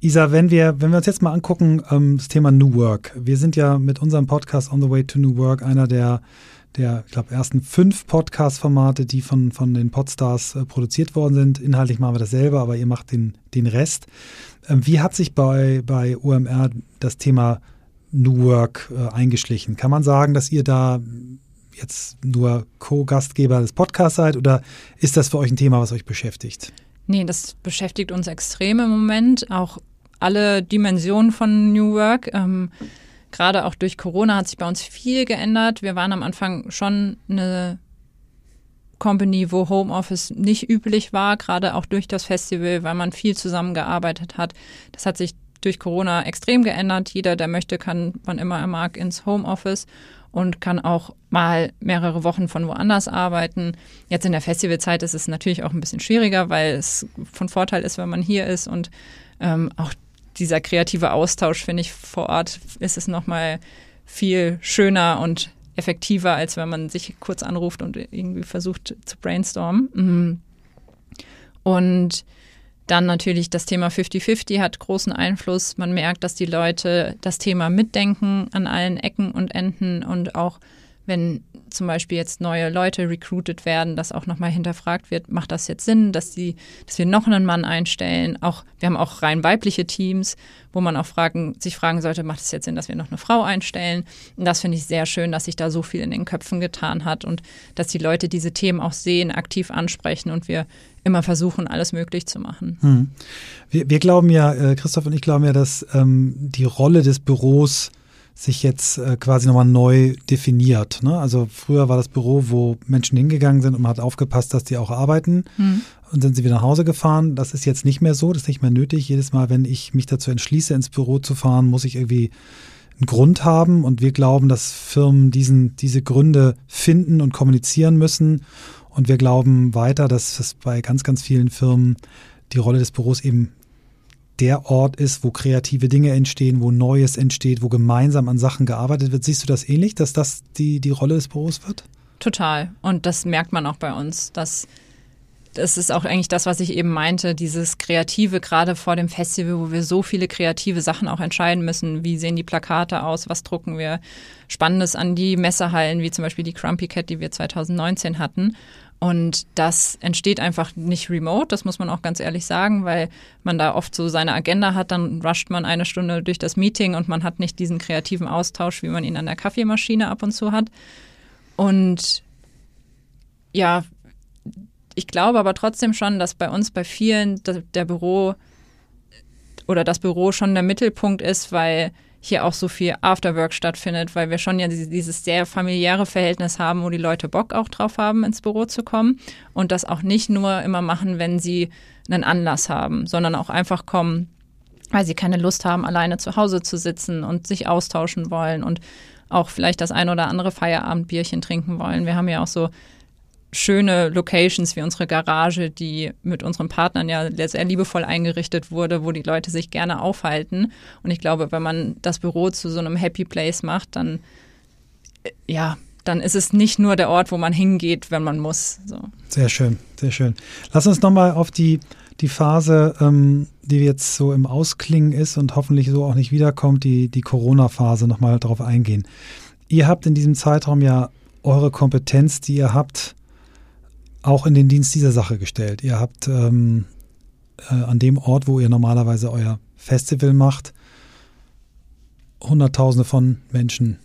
Isa, wenn wir, wenn wir uns jetzt mal angucken, ähm, das Thema New Work. Wir sind ja mit unserem Podcast On the Way to New Work einer der, der ich glaube, ersten fünf Podcast-Formate, die von, von den Podstars äh, produziert worden sind. Inhaltlich machen wir das selber, aber ihr macht den, den Rest. Ähm, wie hat sich bei, bei OMR das Thema New Work äh, eingeschlichen? Kann man sagen, dass ihr da jetzt nur Co-Gastgeber des Podcasts seid oder ist das für euch ein Thema, was euch beschäftigt? Nee, das beschäftigt uns extrem im Moment. Auch alle Dimensionen von New Work. Ähm, Gerade auch durch Corona hat sich bei uns viel geändert. Wir waren am Anfang schon eine Company, wo Homeoffice nicht üblich war, gerade auch durch das Festival, weil man viel zusammengearbeitet hat. Das hat sich durch Corona extrem geändert. Jeder, der möchte, kann, wann immer er mag, ins Homeoffice und kann auch mal mehrere Wochen von woanders arbeiten. Jetzt in der Festivalzeit ist es natürlich auch ein bisschen schwieriger, weil es von Vorteil ist, wenn man hier ist und ähm, auch dieser kreative Austausch, finde ich, vor Ort ist es nochmal viel schöner und effektiver, als wenn man sich kurz anruft und irgendwie versucht zu brainstormen. Mhm. Und dann natürlich das Thema 50-50 hat großen Einfluss. Man merkt, dass die Leute das Thema mitdenken an allen Ecken und Enden und auch wenn zum Beispiel jetzt neue Leute recruited werden, dass auch nochmal hinterfragt wird, macht das jetzt Sinn, dass die, dass wir noch einen Mann einstellen? Auch, wir haben auch rein weibliche Teams, wo man auch fragen, sich fragen sollte, macht es jetzt Sinn, dass wir noch eine Frau einstellen? Und das finde ich sehr schön, dass sich da so viel in den Köpfen getan hat und dass die Leute diese Themen auch sehen, aktiv ansprechen und wir immer versuchen, alles möglich zu machen. Hm. Wir, wir, glauben ja, äh, Christoph und ich glauben ja, dass ähm, die Rolle des Büros sich jetzt äh, quasi nochmal neu definiert. Ne? Also früher war das Büro, wo Menschen hingegangen sind und man hat aufgepasst, dass die auch arbeiten. Mhm. Und sind sie wieder nach Hause gefahren. Das ist jetzt nicht mehr so, das ist nicht mehr nötig. Jedes Mal, wenn ich mich dazu entschließe, ins Büro zu fahren, muss ich irgendwie einen Grund haben. Und wir glauben, dass Firmen diesen, diese Gründe finden und kommunizieren müssen. Und wir glauben weiter, dass es bei ganz, ganz vielen Firmen die Rolle des Büros eben der Ort ist, wo kreative Dinge entstehen, wo Neues entsteht, wo gemeinsam an Sachen gearbeitet wird. Siehst du das ähnlich, dass das die, die Rolle des Büros wird? Total. Und das merkt man auch bei uns, dass das ist auch eigentlich das, was ich eben meinte, dieses Kreative, gerade vor dem Festival, wo wir so viele kreative Sachen auch entscheiden müssen. Wie sehen die Plakate aus? Was drucken wir? Spannendes an die Messehallen, wie zum Beispiel die Crumpy Cat, die wir 2019 hatten. Und das entsteht einfach nicht remote, das muss man auch ganz ehrlich sagen, weil man da oft so seine Agenda hat, dann rusht man eine Stunde durch das Meeting und man hat nicht diesen kreativen Austausch, wie man ihn an der Kaffeemaschine ab und zu hat. Und ja, ich glaube aber trotzdem schon, dass bei uns bei vielen der Büro oder das Büro schon der Mittelpunkt ist, weil hier auch so viel Afterwork stattfindet, weil wir schon ja dieses sehr familiäre Verhältnis haben, wo die Leute Bock auch drauf haben, ins Büro zu kommen und das auch nicht nur immer machen, wenn sie einen Anlass haben, sondern auch einfach kommen, weil sie keine Lust haben, alleine zu Hause zu sitzen und sich austauschen wollen und auch vielleicht das ein oder andere Feierabendbierchen trinken wollen. Wir haben ja auch so schöne Locations wie unsere Garage, die mit unseren Partnern ja sehr liebevoll eingerichtet wurde, wo die Leute sich gerne aufhalten. Und ich glaube, wenn man das Büro zu so einem Happy Place macht, dann äh, ja, dann ist es nicht nur der Ort, wo man hingeht, wenn man muss. So. Sehr schön, sehr schön. Lass uns nochmal auf die, die Phase, ähm, die jetzt so im Ausklingen ist und hoffentlich so auch nicht wiederkommt, die, die Corona-Phase nochmal drauf eingehen. Ihr habt in diesem Zeitraum ja eure Kompetenz, die ihr habt, auch in den Dienst dieser Sache gestellt. Ihr habt ähm, äh, an dem Ort, wo ihr normalerweise euer Festival macht, Hunderttausende von Menschen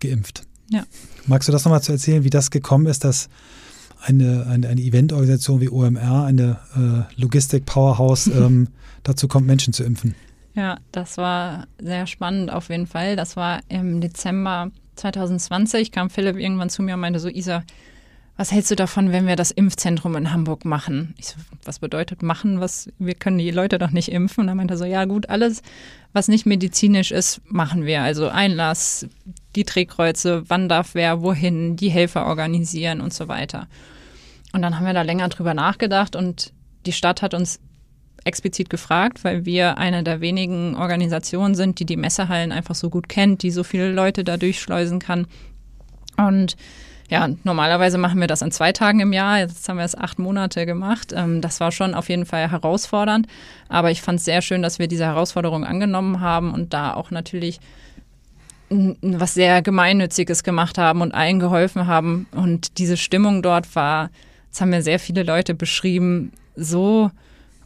geimpft. Ja. Magst du das nochmal zu erzählen, wie das gekommen ist, dass eine, eine, eine Eventorganisation wie OMR, eine äh, Logistik-Powerhouse, ähm, dazu kommt, Menschen zu impfen? Ja, das war sehr spannend auf jeden Fall. Das war im Dezember 2020, kam Philipp irgendwann zu mir und meinte so, Isa, was hältst du davon, wenn wir das Impfzentrum in Hamburg machen? Ich so, was bedeutet machen? Was, wir können die Leute doch nicht impfen. Und dann meinte er so, ja gut, alles, was nicht medizinisch ist, machen wir. Also Einlass, die Drehkreuze, wann darf wer, wohin, die Helfer organisieren und so weiter. Und dann haben wir da länger drüber nachgedacht und die Stadt hat uns explizit gefragt, weil wir eine der wenigen Organisationen sind, die die Messehallen einfach so gut kennt, die so viele Leute da durchschleusen kann. Und ja, normalerweise machen wir das in zwei Tagen im Jahr. Jetzt haben wir es acht Monate gemacht. Ähm, das war schon auf jeden Fall herausfordernd. Aber ich fand es sehr schön, dass wir diese Herausforderung angenommen haben und da auch natürlich was sehr Gemeinnütziges gemacht haben und allen geholfen haben. Und diese Stimmung dort war, das haben mir sehr viele Leute beschrieben, so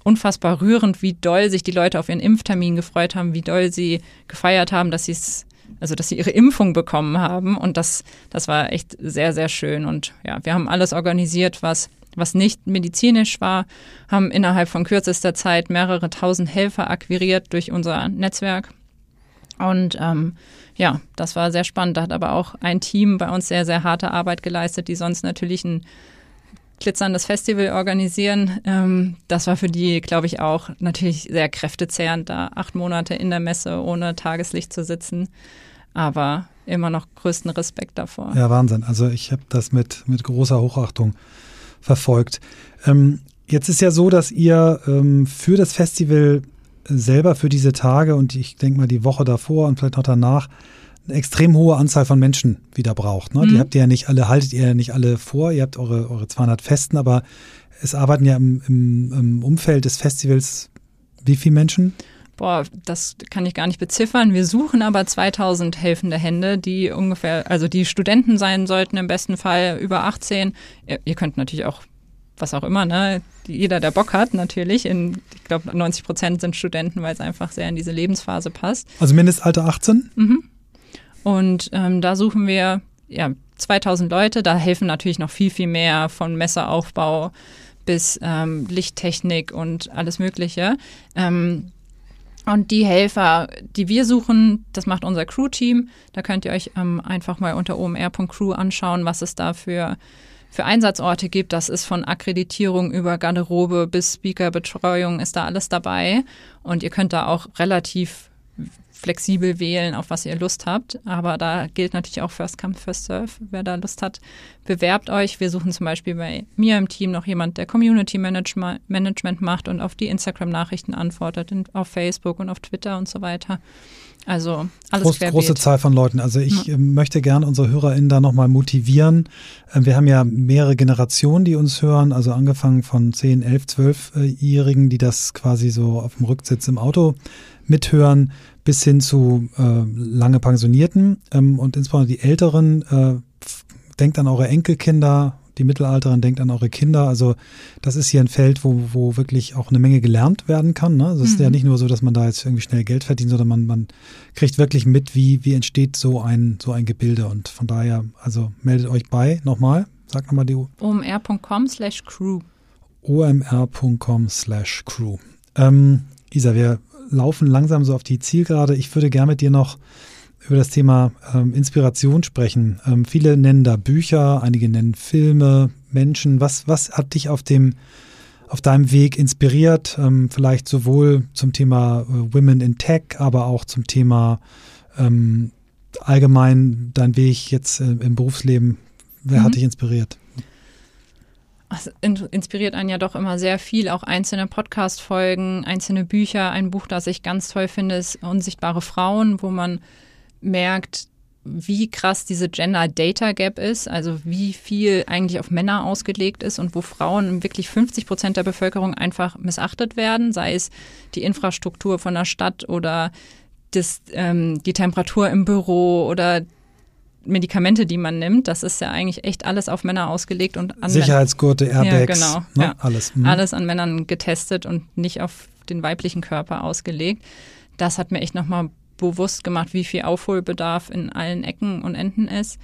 unfassbar rührend, wie doll sich die Leute auf ihren Impftermin gefreut haben, wie doll sie gefeiert haben, dass sie es also dass sie ihre Impfung bekommen haben. Und das, das war echt sehr, sehr schön. Und ja, wir haben alles organisiert, was, was nicht medizinisch war, haben innerhalb von kürzester Zeit mehrere tausend Helfer akquiriert durch unser Netzwerk. Und ähm, ja, das war sehr spannend. Da hat aber auch ein Team bei uns sehr, sehr harte Arbeit geleistet, die sonst natürlich ein glitzerndes Festival organisieren. Ähm, das war für die, glaube ich, auch natürlich sehr kräftezehrend, da acht Monate in der Messe ohne Tageslicht zu sitzen aber immer noch größten Respekt davor. Ja, Wahnsinn. Also ich habe das mit, mit großer Hochachtung verfolgt. Ähm, jetzt ist ja so, dass ihr ähm, für das Festival selber für diese Tage und ich denke mal die Woche davor und vielleicht noch danach eine extrem hohe Anzahl von Menschen wieder braucht. Ne? Mhm. Die habt ihr ja nicht alle, haltet ihr ja nicht alle vor. Ihr habt eure, eure 200 Festen, aber es arbeiten ja im, im, im Umfeld des Festivals wie viele Menschen? Boah, das kann ich gar nicht beziffern. Wir suchen aber 2000 helfende Hände, die ungefähr, also die Studenten sein sollten, im besten Fall über 18. Ihr, ihr könnt natürlich auch was auch immer, ne? Jeder, der Bock hat, natürlich. In, ich glaube, 90 Prozent sind Studenten, weil es einfach sehr in diese Lebensphase passt. Also Mindestalter 18? Mhm. Und ähm, da suchen wir ja 2000 Leute. Da helfen natürlich noch viel, viel mehr von Messeraufbau bis ähm, Lichttechnik und alles Mögliche. Ähm, Und die Helfer, die wir suchen, das macht unser Crew-Team. Da könnt ihr euch ähm, einfach mal unter omr.crew anschauen, was es da für, für Einsatzorte gibt. Das ist von Akkreditierung über Garderobe bis Speakerbetreuung ist da alles dabei. Und ihr könnt da auch relativ flexibel wählen, auf was ihr Lust habt. Aber da gilt natürlich auch First Come, First Serve. Wer da Lust hat, bewerbt euch. Wir suchen zum Beispiel bei mir im Team noch jemand, der Community Management macht und auf die Instagram-Nachrichten antwortet, auf Facebook und auf Twitter und so weiter. Also alles Groß, Große Zahl von Leuten. Also ich ja. möchte gerne unsere HörerInnen da nochmal motivieren. Ähm, wir haben ja mehrere Generationen, die uns hören, also angefangen von 10, 11, 12-Jährigen, die das quasi so auf dem Rücksitz im Auto mithören bis hin zu äh, lange Pensionierten ähm, und insbesondere die Älteren. Äh, denkt an eure Enkelkinder, die Mittelalteren, denkt an eure Kinder. Also das ist hier ein Feld, wo, wo wirklich auch eine Menge gelernt werden kann. Ne? Also es mhm. ist ja mhm. nicht nur so, dass man da jetzt irgendwie schnell Geld verdient, sondern man, man kriegt wirklich mit, wie, wie entsteht so ein, so ein Gebilde. Und von daher, also meldet euch bei, nochmal, sag nochmal die omr.com slash crew. omr.com slash crew. Ähm, Isa, wir laufen langsam so auf die Zielgerade. Ich würde gerne mit dir noch über das Thema ähm, Inspiration sprechen. Ähm, viele nennen da Bücher, einige nennen Filme, Menschen. Was, was hat dich auf dem auf deinem Weg inspiriert? Ähm, vielleicht sowohl zum Thema äh, Women in Tech, aber auch zum Thema ähm, allgemein dein Weg jetzt äh, im Berufsleben. Wer mhm. hat dich inspiriert? Es inspiriert einen ja doch immer sehr viel, auch einzelne Podcast-Folgen, einzelne Bücher. Ein Buch, das ich ganz toll finde, ist Unsichtbare Frauen, wo man merkt, wie krass diese Gender Data Gap ist, also wie viel eigentlich auf Männer ausgelegt ist und wo Frauen wirklich 50 Prozent der Bevölkerung einfach missachtet werden, sei es die Infrastruktur von der Stadt oder das, ähm, die Temperatur im Büro oder Medikamente, die man nimmt, das ist ja eigentlich echt alles auf Männer ausgelegt und an Sicherheitsgurte, Airbags, ja, genau, ne? ja. alles. Mhm. Alles an Männern getestet und nicht auf den weiblichen Körper ausgelegt. Das hat mir echt nochmal bewusst gemacht, wie viel Aufholbedarf in allen Ecken und Enden ist.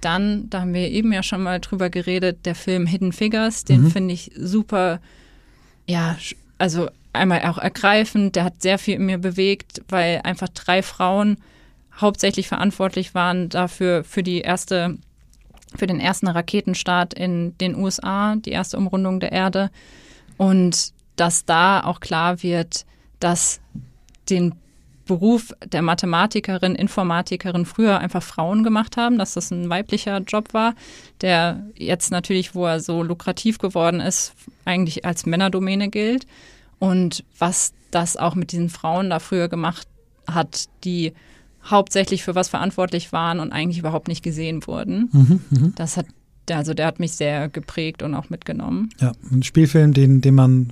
Dann, da haben wir eben ja schon mal drüber geredet, der Film Hidden Figures, den mhm. finde ich super, ja, also einmal auch ergreifend, der hat sehr viel in mir bewegt, weil einfach drei Frauen hauptsächlich verantwortlich waren dafür für die erste, für den ersten Raketenstart in den USA, die erste Umrundung der Erde. Und dass da auch klar wird, dass den Beruf der Mathematikerin, Informatikerin früher einfach Frauen gemacht haben, dass das ein weiblicher Job war, der jetzt natürlich, wo er so lukrativ geworden ist, eigentlich als Männerdomäne gilt. Und was das auch mit diesen Frauen da früher gemacht hat, die hauptsächlich für was verantwortlich waren und eigentlich überhaupt nicht gesehen wurden. Mhm, mh. Das hat, also der hat mich sehr geprägt und auch mitgenommen. Ja, ein Spielfilm, den, den man,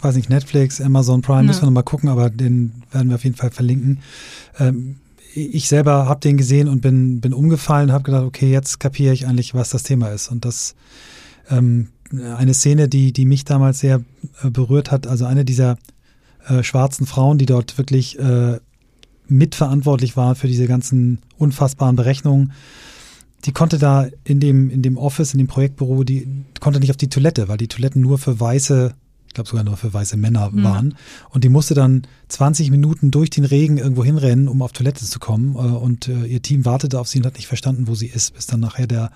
weiß nicht, Netflix, Amazon Prime, ja. müssen wir nochmal gucken, aber den werden wir auf jeden Fall verlinken. Ähm, ich selber habe den gesehen und bin, bin umgefallen, habe gedacht, okay, jetzt kapiere ich eigentlich, was das Thema ist. Und das ähm, eine Szene, die, die mich damals sehr äh, berührt hat, also eine dieser äh, schwarzen Frauen, die dort wirklich äh, mitverantwortlich war für diese ganzen unfassbaren Berechnungen, die konnte da in dem, in dem Office, in dem Projektbüro, die konnte nicht auf die Toilette, weil die Toiletten nur für weiße, ich glaube sogar nur für weiße Männer mhm. waren. Und die musste dann 20 Minuten durch den Regen irgendwo hinrennen, um auf Toilette zu kommen. Äh, und äh, ihr Team wartete auf sie und hat nicht verstanden, wo sie ist, bis dann nachher der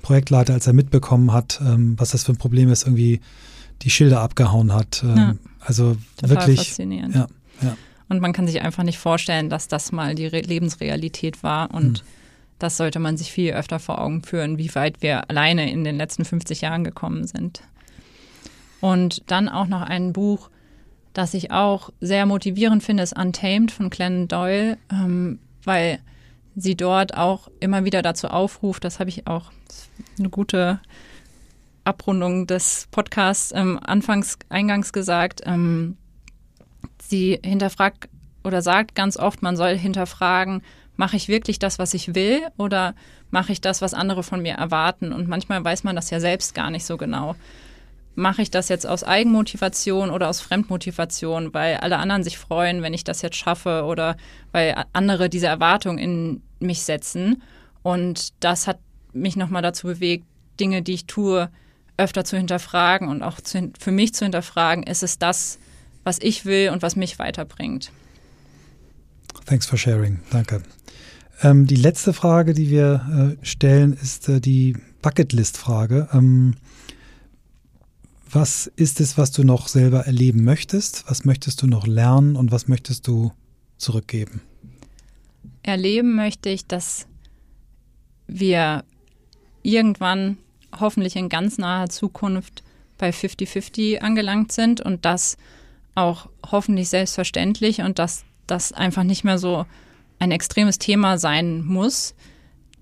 Projektleiter, als er mitbekommen hat, ähm, was das für ein Problem ist, irgendwie die Schilder abgehauen hat. Ähm, ja. Also wirklich. Faszinierend. Ja, ja. Und man kann sich einfach nicht vorstellen, dass das mal die Re Lebensrealität war. Und mhm. das sollte man sich viel öfter vor Augen führen, wie weit wir alleine in den letzten 50 Jahren gekommen sind. Und dann auch noch ein Buch, das ich auch sehr motivierend finde, ist Untamed von Glennon Doyle, ähm, weil sie dort auch immer wieder dazu aufruft, das habe ich auch eine gute Abrundung des Podcasts ähm, anfangs eingangs gesagt, ähm, sie hinterfragt oder sagt ganz oft, man soll hinterfragen, mache ich wirklich das, was ich will oder mache ich das, was andere von mir erwarten? Und manchmal weiß man das ja selbst gar nicht so genau. Mache ich das jetzt aus Eigenmotivation oder aus Fremdmotivation, weil alle anderen sich freuen, wenn ich das jetzt schaffe oder weil andere diese Erwartung in mich setzen? Und das hat mich nochmal dazu bewegt, Dinge, die ich tue, öfter zu hinterfragen und auch zu, für mich zu hinterfragen, ist es das, was ich will und was mich weiterbringt. Thanks for sharing. Danke. Ähm, die letzte Frage, die wir äh, stellen, ist äh, die Bucketlist-Frage. Ähm, was ist es, was du noch selber erleben möchtest? Was möchtest du noch lernen und was möchtest du zurückgeben? Erleben möchte ich, dass wir irgendwann hoffentlich in ganz naher Zukunft bei 50-50 angelangt sind und das auch hoffentlich selbstverständlich und dass das einfach nicht mehr so ein extremes Thema sein muss,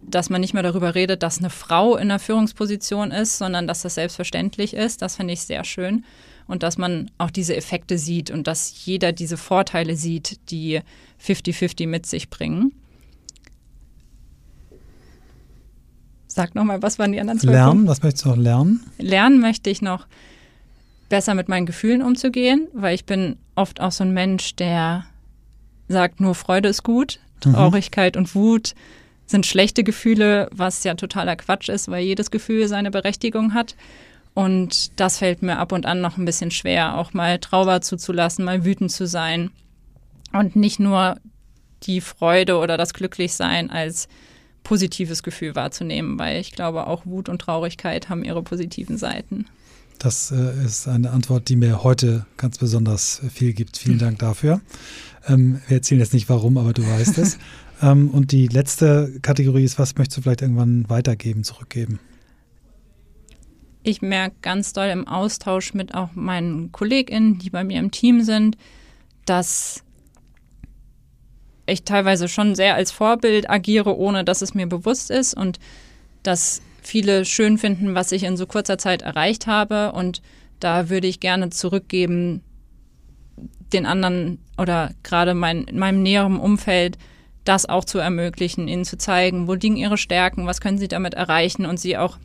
dass man nicht mehr darüber redet, dass eine Frau in einer Führungsposition ist, sondern dass das selbstverständlich ist. Das finde ich sehr schön. Und dass man auch diese Effekte sieht und dass jeder diese Vorteile sieht, die 50-50 mit sich bringen. Sag nochmal, was waren die anderen zwei Lernen, was möchtest du noch lernen? Lernen möchte ich noch besser mit meinen Gefühlen umzugehen, weil ich bin oft auch so ein Mensch, der sagt, nur Freude ist gut, Traurigkeit mhm. und Wut sind schlechte Gefühle, was ja totaler Quatsch ist, weil jedes Gefühl seine Berechtigung hat. Und das fällt mir ab und an noch ein bisschen schwer, auch mal Trauer zuzulassen, mal wütend zu sein und nicht nur die Freude oder das Glücklichsein als positives Gefühl wahrzunehmen, weil ich glaube, auch Wut und Traurigkeit haben ihre positiven Seiten. Das äh, ist eine Antwort, die mir heute ganz besonders viel gibt. Vielen Dank dafür. Ähm, wir erzählen jetzt nicht warum, aber du weißt es. Ähm, und die letzte Kategorie ist, was möchtest du vielleicht irgendwann weitergeben, zurückgeben? Ich merke ganz doll im Austausch mit auch meinen KollegInnen, die bei mir im Team sind, dass ich teilweise schon sehr als Vorbild agiere, ohne dass es mir bewusst ist und dass viele schön finden, was ich in so kurzer Zeit erreicht habe. Und da würde ich gerne zurückgeben, den anderen oder gerade mein, meinem näheren Umfeld das auch zu ermöglichen, ihnen zu zeigen, wo liegen ihre Stärken, was können sie damit erreichen und sie auch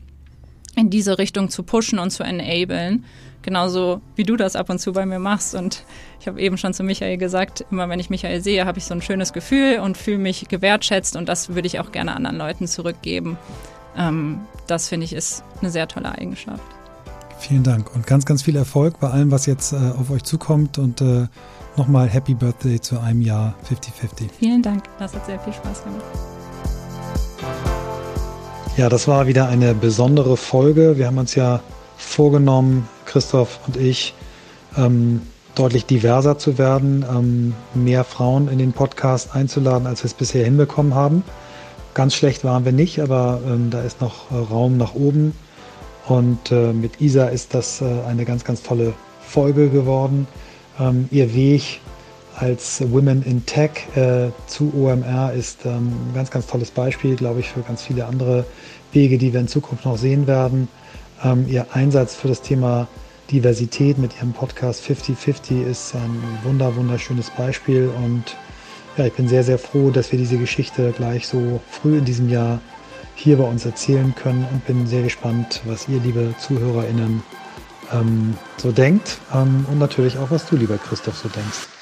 in diese Richtung zu pushen und zu enablen. Genauso wie du das ab und zu bei mir machst. Und ich habe eben schon zu Michael gesagt, immer wenn ich Michael sehe, habe ich so ein schönes Gefühl und fühle mich gewertschätzt und das würde ich auch gerne anderen Leuten zurückgeben. Ähm, das finde ich ist eine sehr tolle Eigenschaft. Vielen Dank und ganz, ganz viel Erfolg bei allem, was jetzt äh, auf euch zukommt und äh, nochmal Happy Birthday zu einem Jahr 50-50. Vielen Dank, das hat sehr viel Spaß gemacht. Ja, das war wieder eine besondere Folge. Wir haben uns ja vorgenommen, Christoph und ich, ähm, deutlich diverser zu werden, ähm, mehr Frauen in den Podcast einzuladen, als wir es bisher hinbekommen haben. Ganz schlecht waren wir nicht, aber ähm, da ist noch äh, Raum nach oben. Und äh, mit Isa ist das äh, eine ganz, ganz tolle Folge geworden. Ähm, ihr Weg als Women in Tech äh, zu OMR ist ähm, ein ganz, ganz tolles Beispiel, glaube ich, für ganz viele andere Wege, die wir in Zukunft noch sehen werden. Ähm, ihr Einsatz für das Thema Diversität mit ihrem Podcast 50-50 ist ein wunder, wunderschönes Beispiel und ja, ich bin sehr, sehr froh, dass wir diese Geschichte gleich so früh in diesem Jahr hier bei uns erzählen können und bin sehr gespannt, was ihr, liebe ZuhörerInnen, ähm, so denkt ähm, und natürlich auch, was du, lieber Christoph, so denkst.